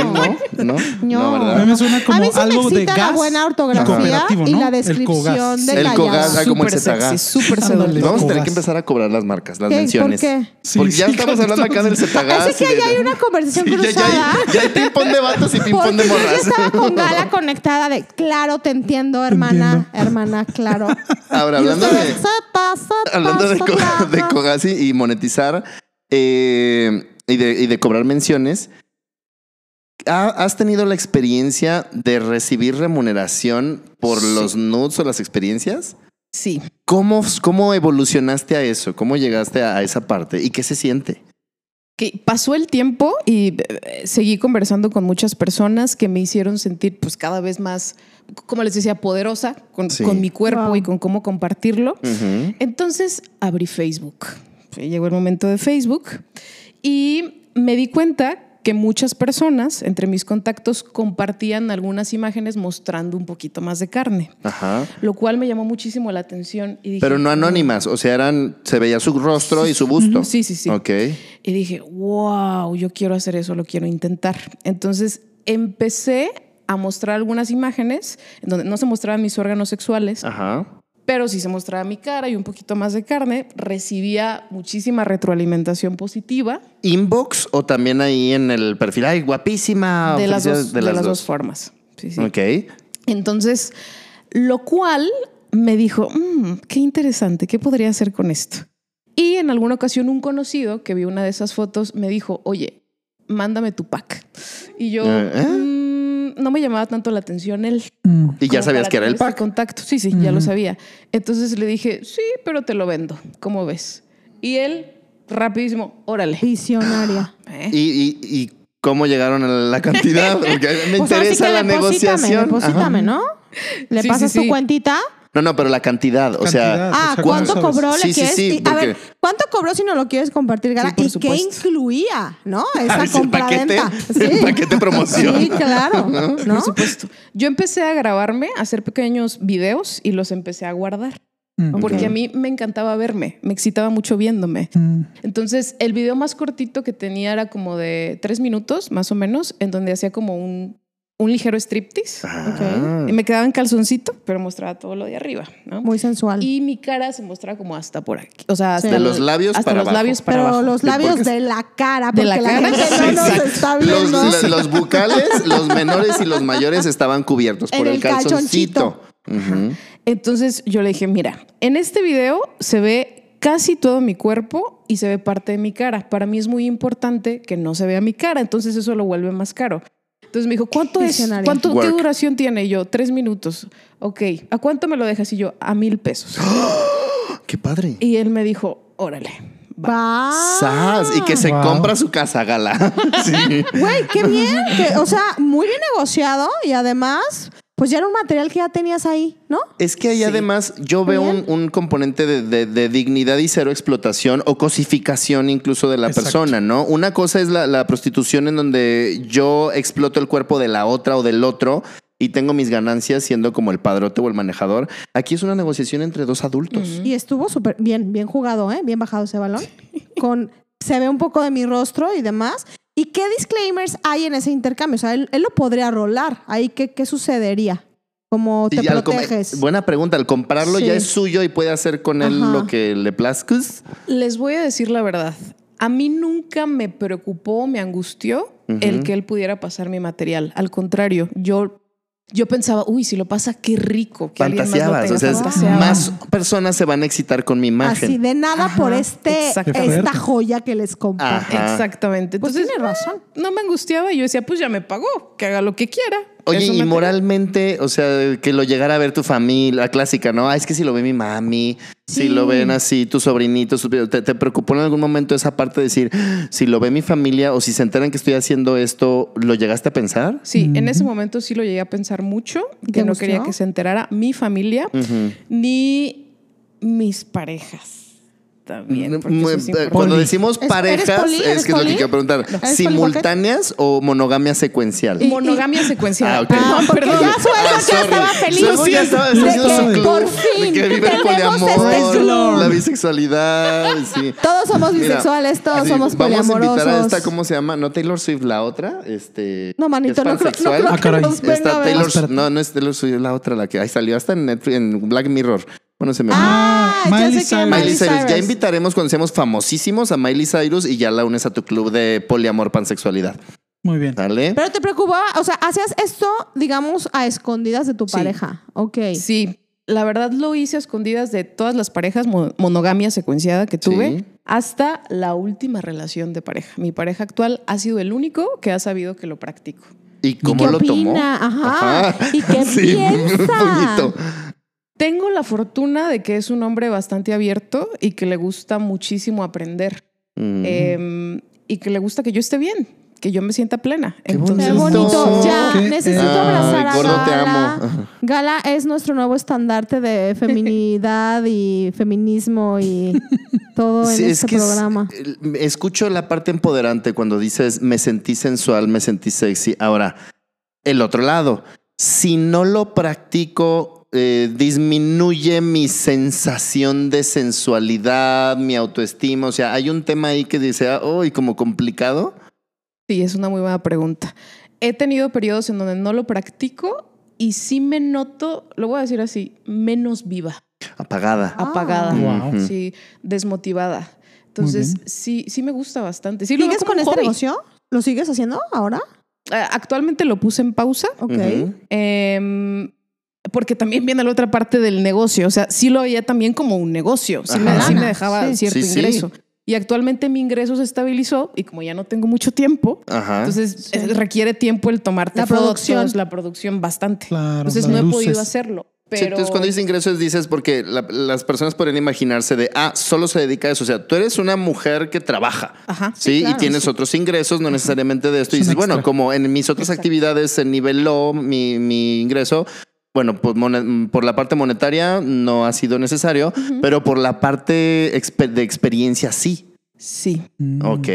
¿no? ¿No? No. A mí ¿verdad? me suena como a mí sí me algo de excita la gas. buena ortografía y ¿no? la El descripción cogas. de El cogas, ah, como el sexy, súper. Vamos a tener Cogas. que empezar a cobrar las marcas, las ¿Qué? menciones. ¿Por qué? Sí, Porque ya sí, estamos hablando acá del Zetagas. Es que ya hay una conversación Sí, ya, cruzada. ya hay, ya hay ping-pong de vatos y ping-pong de yo ya morras. estaba con (laughs) Gala conectada de claro, te entiendo, hermana, entiendo. hermana, claro. Ahora, hablando de, "Sepa, sepa, hablando de, co- sepa". de Cogasi y monetizar eh, y, de, y de cobrar menciones, ¿ha- ¿has tenido la experiencia de recibir remuneración por Sí. los nudes o las experiencias? Sí. ¿Cómo, ¿Cómo evolucionaste a eso? ¿Cómo llegaste a esa parte? ¿Y qué se siente? Que pasó el tiempo y eh, seguí conversando con muchas personas que me hicieron sentir pues cada vez más, como les decía, poderosa con, Sí. con mi cuerpo Wow. y con cómo compartirlo. Entonces abrí Facebook. Llegó el momento de Facebook y me di cuenta que muchas personas entre mis contactos compartían algunas imágenes mostrando un poquito más de carne, Ajá. lo cual me llamó muchísimo la atención. Y dije, Pero no anónimas, o sea, eran, se veía su rostro y su busto. Sí, sí, sí. Ok. Y dije, wow, yo quiero hacer eso, lo quiero intentar. Entonces empecé a mostrar algunas imágenes en donde no se mostraban mis órganos sexuales, Ajá. Pero sí se mostraba mi cara y un poquito más de carne. Recibía muchísima retroalimentación positiva ¿Inbox o también ahí en el perfil? ¡Ay, guapísima! de las, dos, de las dos formas. Sí, sí. Ok. Entonces, lo cual me dijo, "Mm, qué interesante, ¿qué podría hacer con esto? Y en alguna ocasión un conocido que vio una de esas fotos me dijo, oye, mándame tu pack. Y yo, ¿Eh? "Mm, no me llamaba tanto la atención él. Mm. Y ya sabías que era el este pack. contacto. Sí, sí, ya lo sabía. Entonces le dije, sí, pero te lo vendo. ¿Cómo ves? Y él, rapidísimo, órale. Visionaria. (gasps) ¿Eh? ¿Y, y, y cómo llegaron a la cantidad? (laughs) Porque me sí interesa que la negociación. Deposítame. ¿no? Le Sí, pasas sí, tu cuentita. No, no, pero la cantidad. O sea, Cantidad. Ah, o sea, ¿cuánto cobró? ¿Le Sí, a ver, ¿cuánto cobró si no lo quieres compartir, Gara? ¿Y qué incluía? ¿No? (laughs) Esa Ah, sí, el paquete, (laughs) el paquete promoción. Sí, claro. (laughs) ¿No? Por supuesto. Yo empecé a grabarme, a hacer pequeños videos y los empecé a guardar. Mm. Porque a mí me encantaba verme, me excitaba mucho viéndome. Mm. Entonces, el video más cortito que tenía era como de tres minutos, más o menos, en donde hacía como un, un ligero striptease. Ah. Y me quedaba en calzoncito, pero mostraba todo lo de arriba, ¿no? Muy sensual. Y mi cara se mostraba como hasta por aquí. O sea, hasta De los labios hasta para los abajo. labios para Pero abajo. los labios de la cara, De porque la la, cara. gente no nos está Los, viendo. los bucales, (laughs) los menores y los mayores estaban cubiertos por En el, el calzoncito. Entonces yo le dije, mira, en este video se ve casi todo mi cuerpo y se ve parte de mi cara. Para mí es muy importante que no se vea mi cara, entonces eso lo vuelve más caro. Entonces me dijo, ¿cuánto es? ¿Cuánto, ¿Qué duración tiene? Y yo, tres minutos. Ok, ¿a cuánto me lo dejas? Y yo, a mil pesos. (gasps) Qué padre. Y él me dijo, órale. va". ¡Sas! Y que se Wow. compra su casa gala. (laughs) sí. Güey, qué bien. que- o sea, muy bien negociado y además, pues ya era un material que ya tenías ahí, ¿no? Es que ahí además yo veo un, un componente de, de- de dignidad y cero explotación o cosificación incluso de la Exacto. persona, ¿no? Una cosa es la, la prostitución en donde yo exploto el cuerpo de la otra o del otro y tengo mis ganancias siendo como el padrote o el manejador. Aquí es una negociación entre dos adultos. Y estuvo súper bien, bien jugado, ¿eh? Bien bajado ese balón. Con, se ve un poco de mi rostro y demás. ¿Y qué disclaimers hay en ese intercambio? O sea, él, él lo podría rolar. Ahí, ¿qué, qué sucedería? ¿Cómo te Y proteges? buena pregunta, al comprarlo Sí. ya es suyo y puede hacer con él Ajá. lo que le plazcas. Les voy a decir la verdad. A mí nunca me preocupó, me angustió el que él pudiera pasar mi material. Al contrario, yo, yo pensaba, uy, si lo pasa, qué rico. Que alguien más lo Fantaseabas, tenga. o sea, Fantaseaba. más personas se van a excitar con mi imagen. Así, de nada Ajá, por este, esta joya que les comparto. Exactamente. Pues Entonces, tiene razón. no me angustiaba. Yo decía, pues ya me pagó, que haga lo que quiera. Oye, y me- moralmente, o sea, que lo llegara a ver tu familia, la clásica, ¿no? Ah, es que si lo ve mi mami, si lo ven así tus sobrinitos, tus- ¿te, te preocupó en algún momento esa parte de decir, si lo ve mi familia o si se enteran que estoy haciendo esto, ¿lo llegaste a pensar? Sí, en ese momento sí lo llegué a pensar mucho, ¿Y que no quería que se enterara mi familia ni mis parejas. También. eso es importante. Cuando decimos ¿Es- parejas, es ¿Eres que es lo que quiero preguntar. ¿Eres ¿Simultáneas o monogamia secuencial? Y- Monogamia secuencial. Ah, ok. Perdón, ya Ah, estaba feliz. Suelo ya estaba de haciendo que su club, por de fin que vive el poliamor, este club. la bisexualidad, sí. Todos somos bisexuales, todos somos Vamos a poliamorosos. invitar a esta, ¿cómo se llama? No Taylor Swift, la otra. Este, No, manito, es no creo, no pansexual. creo Ah, caray. nos Está. Taylor, no, no es Taylor Swift, la otra, la que ahí salió hasta en Netflix, en Black Mirror. Bueno, se me Ah, ya Miley Cyrus. Miley Cyrus. Ya invitaremos cuando seamos famosísimos a Miley Cyrus y ya la unes a tu club de poliamor pansexualidad. Muy bien. ¿Vale? Pero te preocupaba, o sea, hacías esto, digamos, a escondidas de tu Sí. pareja. Ok. Sí, la verdad lo hice a escondidas de todas las parejas mo- monogamia secuenciada que tuve Sí. hasta la última relación de pareja. Mi pareja actual ha sido el único que ha sabido que lo practico. ¿Y cómo qué lo tomó? opina? Ajá. ¿Y qué (laughs) Sí, piensa? Un poquito. Tengo la fortuna de que es un hombre bastante abierto y que le gusta muchísimo aprender Mm. em, y que le gusta que yo esté bien, que yo me sienta plena. Qué Entonces, Qué bonito. bonito. Ya, Qué- necesito Ay, abrazar a te Gala. amo. Gala es nuestro nuevo estandarte de (laughs) feminidad y feminismo y todo en Sí, este es- programa. escucho la parte empoderante cuando dices me sentí sensual, me sentí sexy. Ahora, el otro lado, si no lo practico, eh, disminuye mi sensación de sensualidad, mi autoestima. O sea, hay un tema ahí que dice, ah, uy, como complicado. Sí, es una muy buena pregunta. He tenido periodos en donde no lo practico y sí me noto, lo voy a decir así, menos viva, Apagada. Ah. apagada, Wow. sí, desmotivada. Entonces, sí, sí me gusta bastante. Sí, ¿Sigues con este hobby. negocio? ¿Lo sigues haciendo ahora? Eh, Actualmente lo puse en pausa Ok. Porque también viene la otra parte del negocio. O sea, sí lo veía también como un negocio. Sí, me, Ajá. sí me dejaba Sí. cierto Sí, sí. ingreso. Y actualmente mi ingreso se estabilizó y como ya no tengo mucho tiempo, Ajá. entonces eh, requiere tiempo el tomarte La fotos, producción. la producción bastante. Claro, entonces no he luces. podido hacerlo. Sí, Pero entonces cuando dices ingresos dices porque la- las personas podrían imaginarse de, ah, solo se dedica a eso. O sea, tú eres una mujer que trabaja. Ajá. Sí, claro, y tienes sí. otros ingresos, no necesariamente de esto. Y Es dices, bueno, como en mis otras Exacto. actividades en nivel low, mi, mi ingreso, bueno, pues mone- por la parte monetaria no ha sido necesario, pero por la parte exper- de experiencia sí. Sí. Mm. Ok.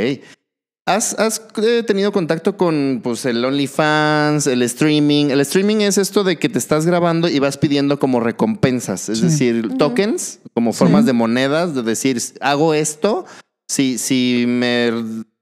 ¿Has, has, eh, tenido contacto con pues, el OnlyFans, el streaming? El streaming es esto de que te estás grabando y vas pidiendo como recompensas, es Sí. decir, tokens, como formas de monedas, de decir, hago esto, si, si me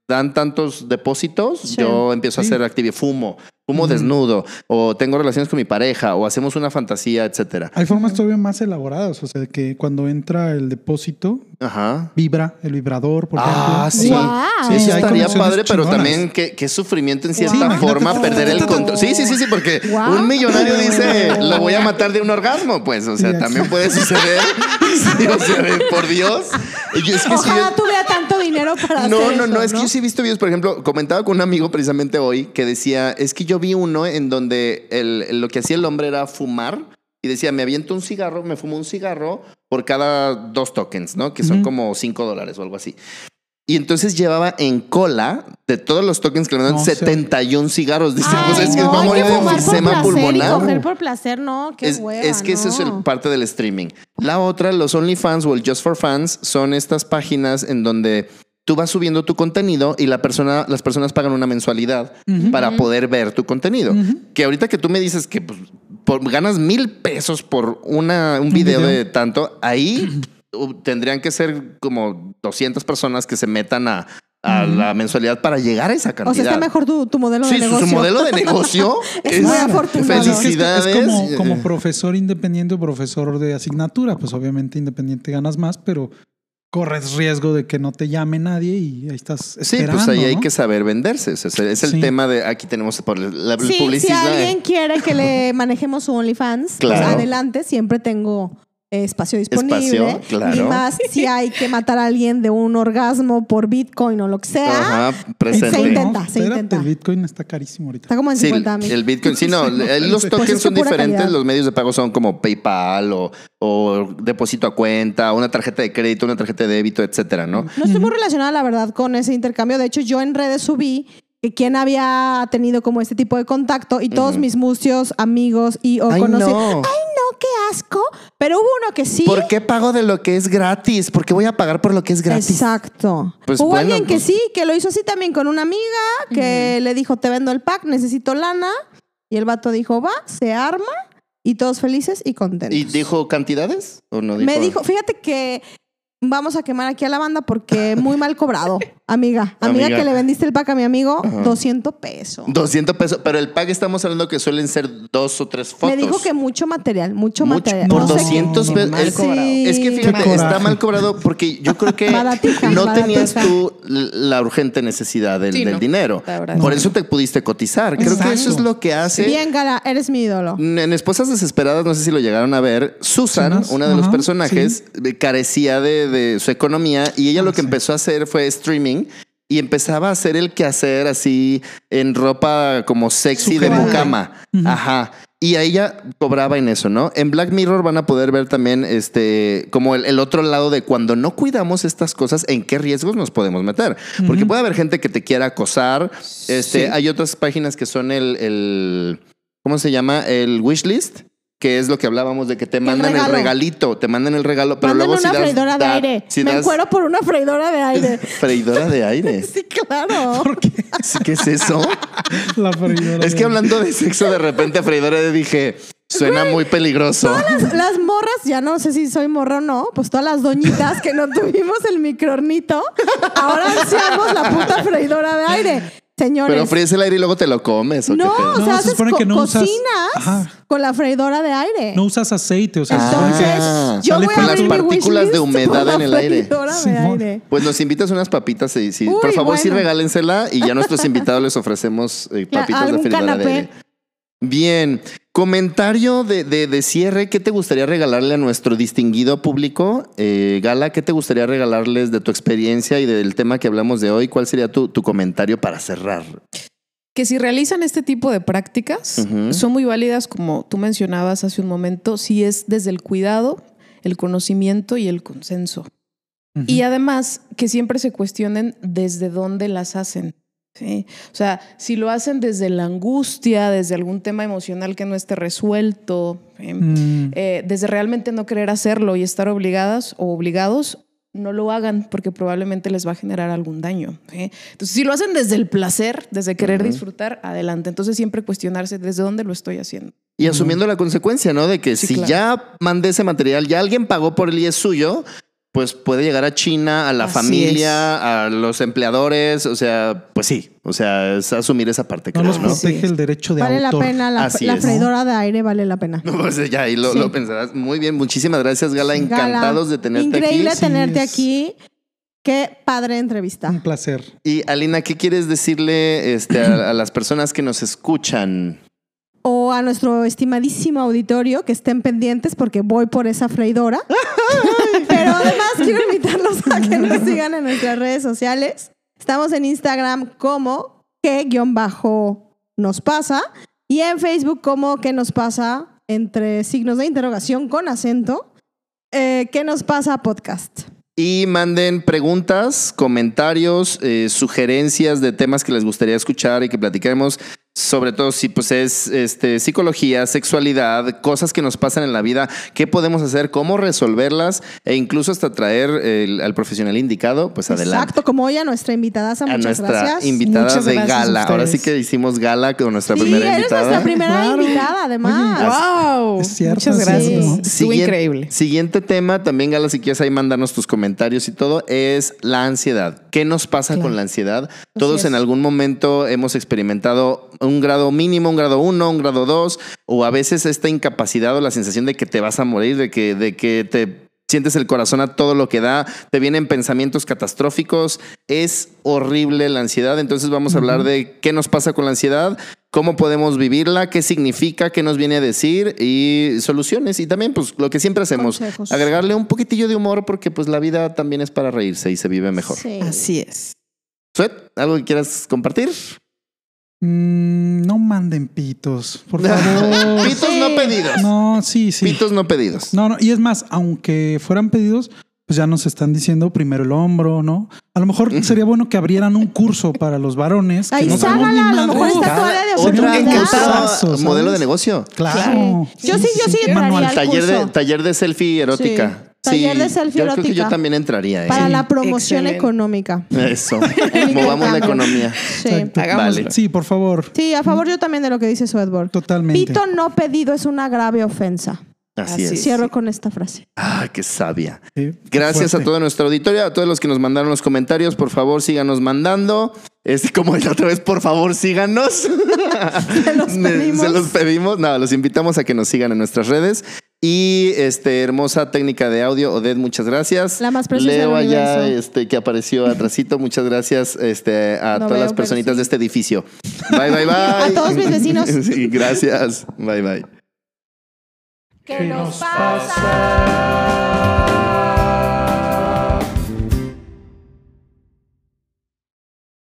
dan tantos depósitos, Sí. yo empiezo a hacer actividad, fumo, fumo Ujú. desnudo, o tengo relaciones con mi pareja, o hacemos una fantasía, etcétera. Hay formas todavía más elaboradas, o sea, que cuando entra el depósito, Ajá. vibra el vibrador, por Ah, ejemplo. sí. Guau. Sí, Eso sí, hay estaría padre, pero chingonas. también qué, qué sufrimiento en cierta Sí, forma perder el control. Sí, sí, sí, sí, porque un millonario dice, lo voy a matar de un orgasmo, pues, o sea, Sí, también puede suceder. (laughs) Sí, o sea, por Dios. Yo- es que si Ojalá yo- tuviera tanto dinero para no, hacer no, eso, no, es que yo sí he visto videos, por ejemplo, comentaba con un amigo precisamente hoy que decía, es que yo vi uno en donde el- lo que hacía el hombre era fumar y decía, me aviento un cigarro, me fumo un cigarro por cada dos tokens, ¿no? Que son como cinco dólares o algo así. Y entonces llevaba en cola de todos los tokens que le dan No sé. 71 cigarros. Dice, pues es que no, va a morir de enfisema placer pulmonar. Y coger por placer, no, qué Es, hueva, es que eso es el parte del streaming. La otra, los OnlyFans o el Just for Fans, son estas páginas en donde tú vas subiendo tu contenido y la persona, las personas pagan una mensualidad para poder ver tu contenido. Que ahorita que tú me dices que pues, por- ganas mil pesos por una, un video, video. de tanto, ahí (clears throat) uh, tendrían que ser como 200 personas que se metan a, a la mensualidad para llegar a esa cantidad. O sea, está mejor tu, tu modelo Sí, de negocio. su modelo de negocio (laughs) Es es, muy afortunado. Es que es- felicidades. Es, como, como profesor independiente o profesor de asignatura. Pues obviamente independiente ganas más, pero corres riesgo de que no te llame nadie y ahí estás Sí, esperando. pues ahí hay ¿no? que saber venderse. O sea, es el Sí. tema de aquí tenemos por la Sí, si publicidad. alguien quiere que le manejemos su OnlyFans, pues adelante, siempre tengo espacio disponible. Espacio, claro. Y más si hay que matar a alguien de un orgasmo por Bitcoin o lo que sea. Ajá, presente. Se intenta, No, se espérate, intenta. El Bitcoin está carísimo ahorita. Está como en Sí, 50 mil. el Bitcoin. Sí, no, los Pues tokens son diferentes. calidad. Los medios de pago son como PayPal o, o depósito a cuenta, una tarjeta de crédito, una tarjeta de débito, etcétera, ¿no? No estoy muy relacionada, la verdad, con ese intercambio. De hecho, yo en redes subí que quien había tenido como este tipo de contacto y todos mis mustios, amigos y o Ay, conocidos. no. Ay, no, qué asco, pero hubo uno que sí. ¿Por qué pago de lo que es gratis? ¿Por qué voy a pagar por lo que es gratis? Exacto. Pues Hubo bueno, alguien que pues- sí, que lo hizo así también con una amiga, que le dijo, te vendo el pack, necesito lana. Y el vato dijo, va, se arma y todos felices y contentos. ¿Y dijo cantidades? ¿O no dijo? Me dijo, fíjate que vamos a quemar aquí a la banda porque muy mal cobrado, amiga. (laughs) Amiga, Amiga. que le vendiste el pack a mi amigo, Ajá. 200 pesos. 200 pesos. Pero el pack estamos hablando que suelen ser dos o tres fotos. Me dijo que mucho material, mucho, Mucho- material. por No sé qué- 200 no, pesos. mal Es, cobrado. es que fíjate, está mal cobrado porque yo creo que (laughs) Baratija, no baratija. tenías tú la urgente necesidad del, Sí, del no, dinero. Por eso te pudiste cotizar. Creo que eso es lo que hace. Bien, Gala, eres mi ídolo. En Esposas Desesperadas, no sé si lo llegaron a ver, Susan, una de los personajes, eh, carecía de, de su economía y ella lo que sí. empezó a hacer fue streaming y empezaba a hacer el quehacer así en ropa como sexy de Sugerente. mucama. Ajá. Y a ella cobraba en eso, ¿no? En Black Mirror van a poder ver también este como el, el otro lado de cuando no cuidamos estas cosas, en qué riesgos nos podemos meter. Porque puede haber gente que te quiera acosar. Este, Sí. hay otras páginas que son el, el ¿cómo se llama? El wishlist, que es lo que hablábamos de que te mandan el, regalito, te mandan el regalo, pero Mándame luego si una das- freidora de da- aire. si Me das- encuero por una freidora de aire. (laughs) freidora de aire. (laughs) sí, claro. ¿Por qué? ¿Qué es eso? (laughs) La freidora. es que hablando de sexo, de repente freidora de dije, suena muy peligroso. Las, las morras, ya no sé si soy morra o no, pues todas las doñitas que no tuvimos el microornito, ahora ansiamos la puta freidora de aire. Señores. Pero fríes el aire y luego te lo comes. ¿o no, o No, sea, se haces supone co- que no usas- cocinas Ajá. con la freidora de aire. No usas aceite, o sea, Entonces, Ah, yo voy con a las partículas de humedad en el aire. Pues nos invitas unas papitas y por favor sí bueno. regálensela y ya a nuestros invitados les ofrecemos eh, papitas de freidora de aire. Bien, comentario de, de- de cierre, ¿qué te gustaría regalarle a nuestro distinguido público? Eh, Gala, ¿qué te gustaría regalarles de tu experiencia y del tema que hablamos de hoy? ¿Cuál sería tu, tu comentario para cerrar? que si realizan este tipo de prácticas, son muy válidas, como tú mencionabas hace un momento, si es desde el cuidado, el conocimiento y el consenso. Y además, que siempre se cuestionen desde dónde las hacen. ¿Sí? O sea, si lo hacen desde la angustia, desde algún tema emocional que no esté resuelto, ¿sí? Mm, eh, desde realmente no querer hacerlo y estar obligadas o obligados, no lo hagan porque probablemente les va a generar algún daño. ¿sí? Entonces, si lo hacen desde el placer, desde querer disfrutar, adelante. Entonces, siempre cuestionarse desde dónde lo estoy haciendo. Y asumiendo la consecuencia, ¿no? De que Sí, si claro. ya mandé ese material, ya alguien pagó por él y es suyo, pues puede llegar a China, a la Así familia, a los empleadores, o sea, pues sí, o sea, es asumir esa parte, no creo, los ¿no? Protege el derecho de Vale la autor. pena, la, Así la freidora de aire vale la pena. Pues ya ahí lo, Sí. lo pensarás. Muy bien, muchísimas gracias, Gala. Gala, Encantados de tenerte Increíble aquí. tenerte Sí, es- aquí. Qué padre entrevista. Un placer. Y Alina, ¿qué quieres decirle este, a, a las personas que nos escuchan? O a nuestro estimadísimo auditorio que estén pendientes porque voy por esa freidora. (laughs) Pero además quiero invitarlos a que nos sigan en nuestras redes sociales. Estamos en Instagram como que-nos pasa y en Facebook como que nos pasa entre signos de interrogación con acento. Eh, ¿Qué nos pasa podcast? Y manden preguntas, comentarios, eh, sugerencias de temas que les gustaría escuchar y que platiquemos. Sobre todo si pues es este, psicología, sexualidad, cosas que nos pasan en la vida, qué podemos hacer, cómo resolverlas e incluso hasta traer el- al profesional indicado, pues adelante. Exacto, como hoy a nuestra invitada. A Muchas nuestra gracias. invitada Muchas de gracias gala. Ahora sí que hicimos gala con nuestra Sí, primera eres invitada. nuestra primera Claro. invitada, además. ¡Wow! Es cierto, Muchas gracias. Siguiente- increíble. Siguiente tema, también Gala, si quieres ahí mandarnos tus comentarios y todo, es la ansiedad. ¿Qué nos pasa Claro. con la ansiedad? Todos en algún momento hemos experimentado un grado mínimo, un grado uno, un grado dos, o a veces esta incapacidad o la sensación de que te vas a morir, de que, de que te sientes el corazón a todo lo que da, te vienen pensamientos catastróficos, es horrible la ansiedad, entonces vamos a hablar de qué nos pasa con la ansiedad, cómo podemos vivirla, qué significa, qué nos viene a decir y soluciones y también pues lo que siempre hacemos, Consejos. agregarle un poquitillo de humor porque pues la vida también es para reírse y se vive mejor. Sí. Así es. Suet, ¿algo que quieras compartir? Mm, no manden pitos, por (laughs) favor. Pitos no pedidos. no, sí, sí. Pitos no pedidos. No, no, y es más, aunque fueran pedidos, pues ya nos están diciendo primero el hombro, ¿no? A lo mejor sería bueno que abrieran un curso para los varones. que Ahí no sabemos ni ságala, a lo mejor está toalla de modelo de negocio. Claro. Yo sí, yo sí Manual. entraría al Taller de, curso. taller de selfie erótica. Sí, taller de selfie yo creo que yo erótica. también entraría. ¿eh? Para Sí. la promoción Excelente. económica. Eso. (laughs) Movamos la economía. Sí. Vale. Sí, por favor. Sí, a favor yo también de lo que dice Swedborg. Totalmente. Pito no pedido es una grave ofensa. Así Así es. Cierro con esta frase. Ah, qué sabia. Sí, Gracias a fuerte. todo nuestro auditorio, a todos los que nos mandaron los comentarios. Por favor, síganos mandando. Es como la otra vez, por favor, síganos. (laughs) Se los (laughs) pedimos. Se los pedimos. No, los invitamos a que nos sigan en nuestras redes. Y este hermosa técnica de audio, Odette, muchas gracias. La más preciosa Leo del allá, este, que apareció atrasito. Muchas gracias este, a No todas veo, las personitas sí. de este edificio. Bye, bye, bye. (laughs) A todos mis vecinos. (laughs) Sí, gracias. Bye, bye. ¿Qué nos pasa?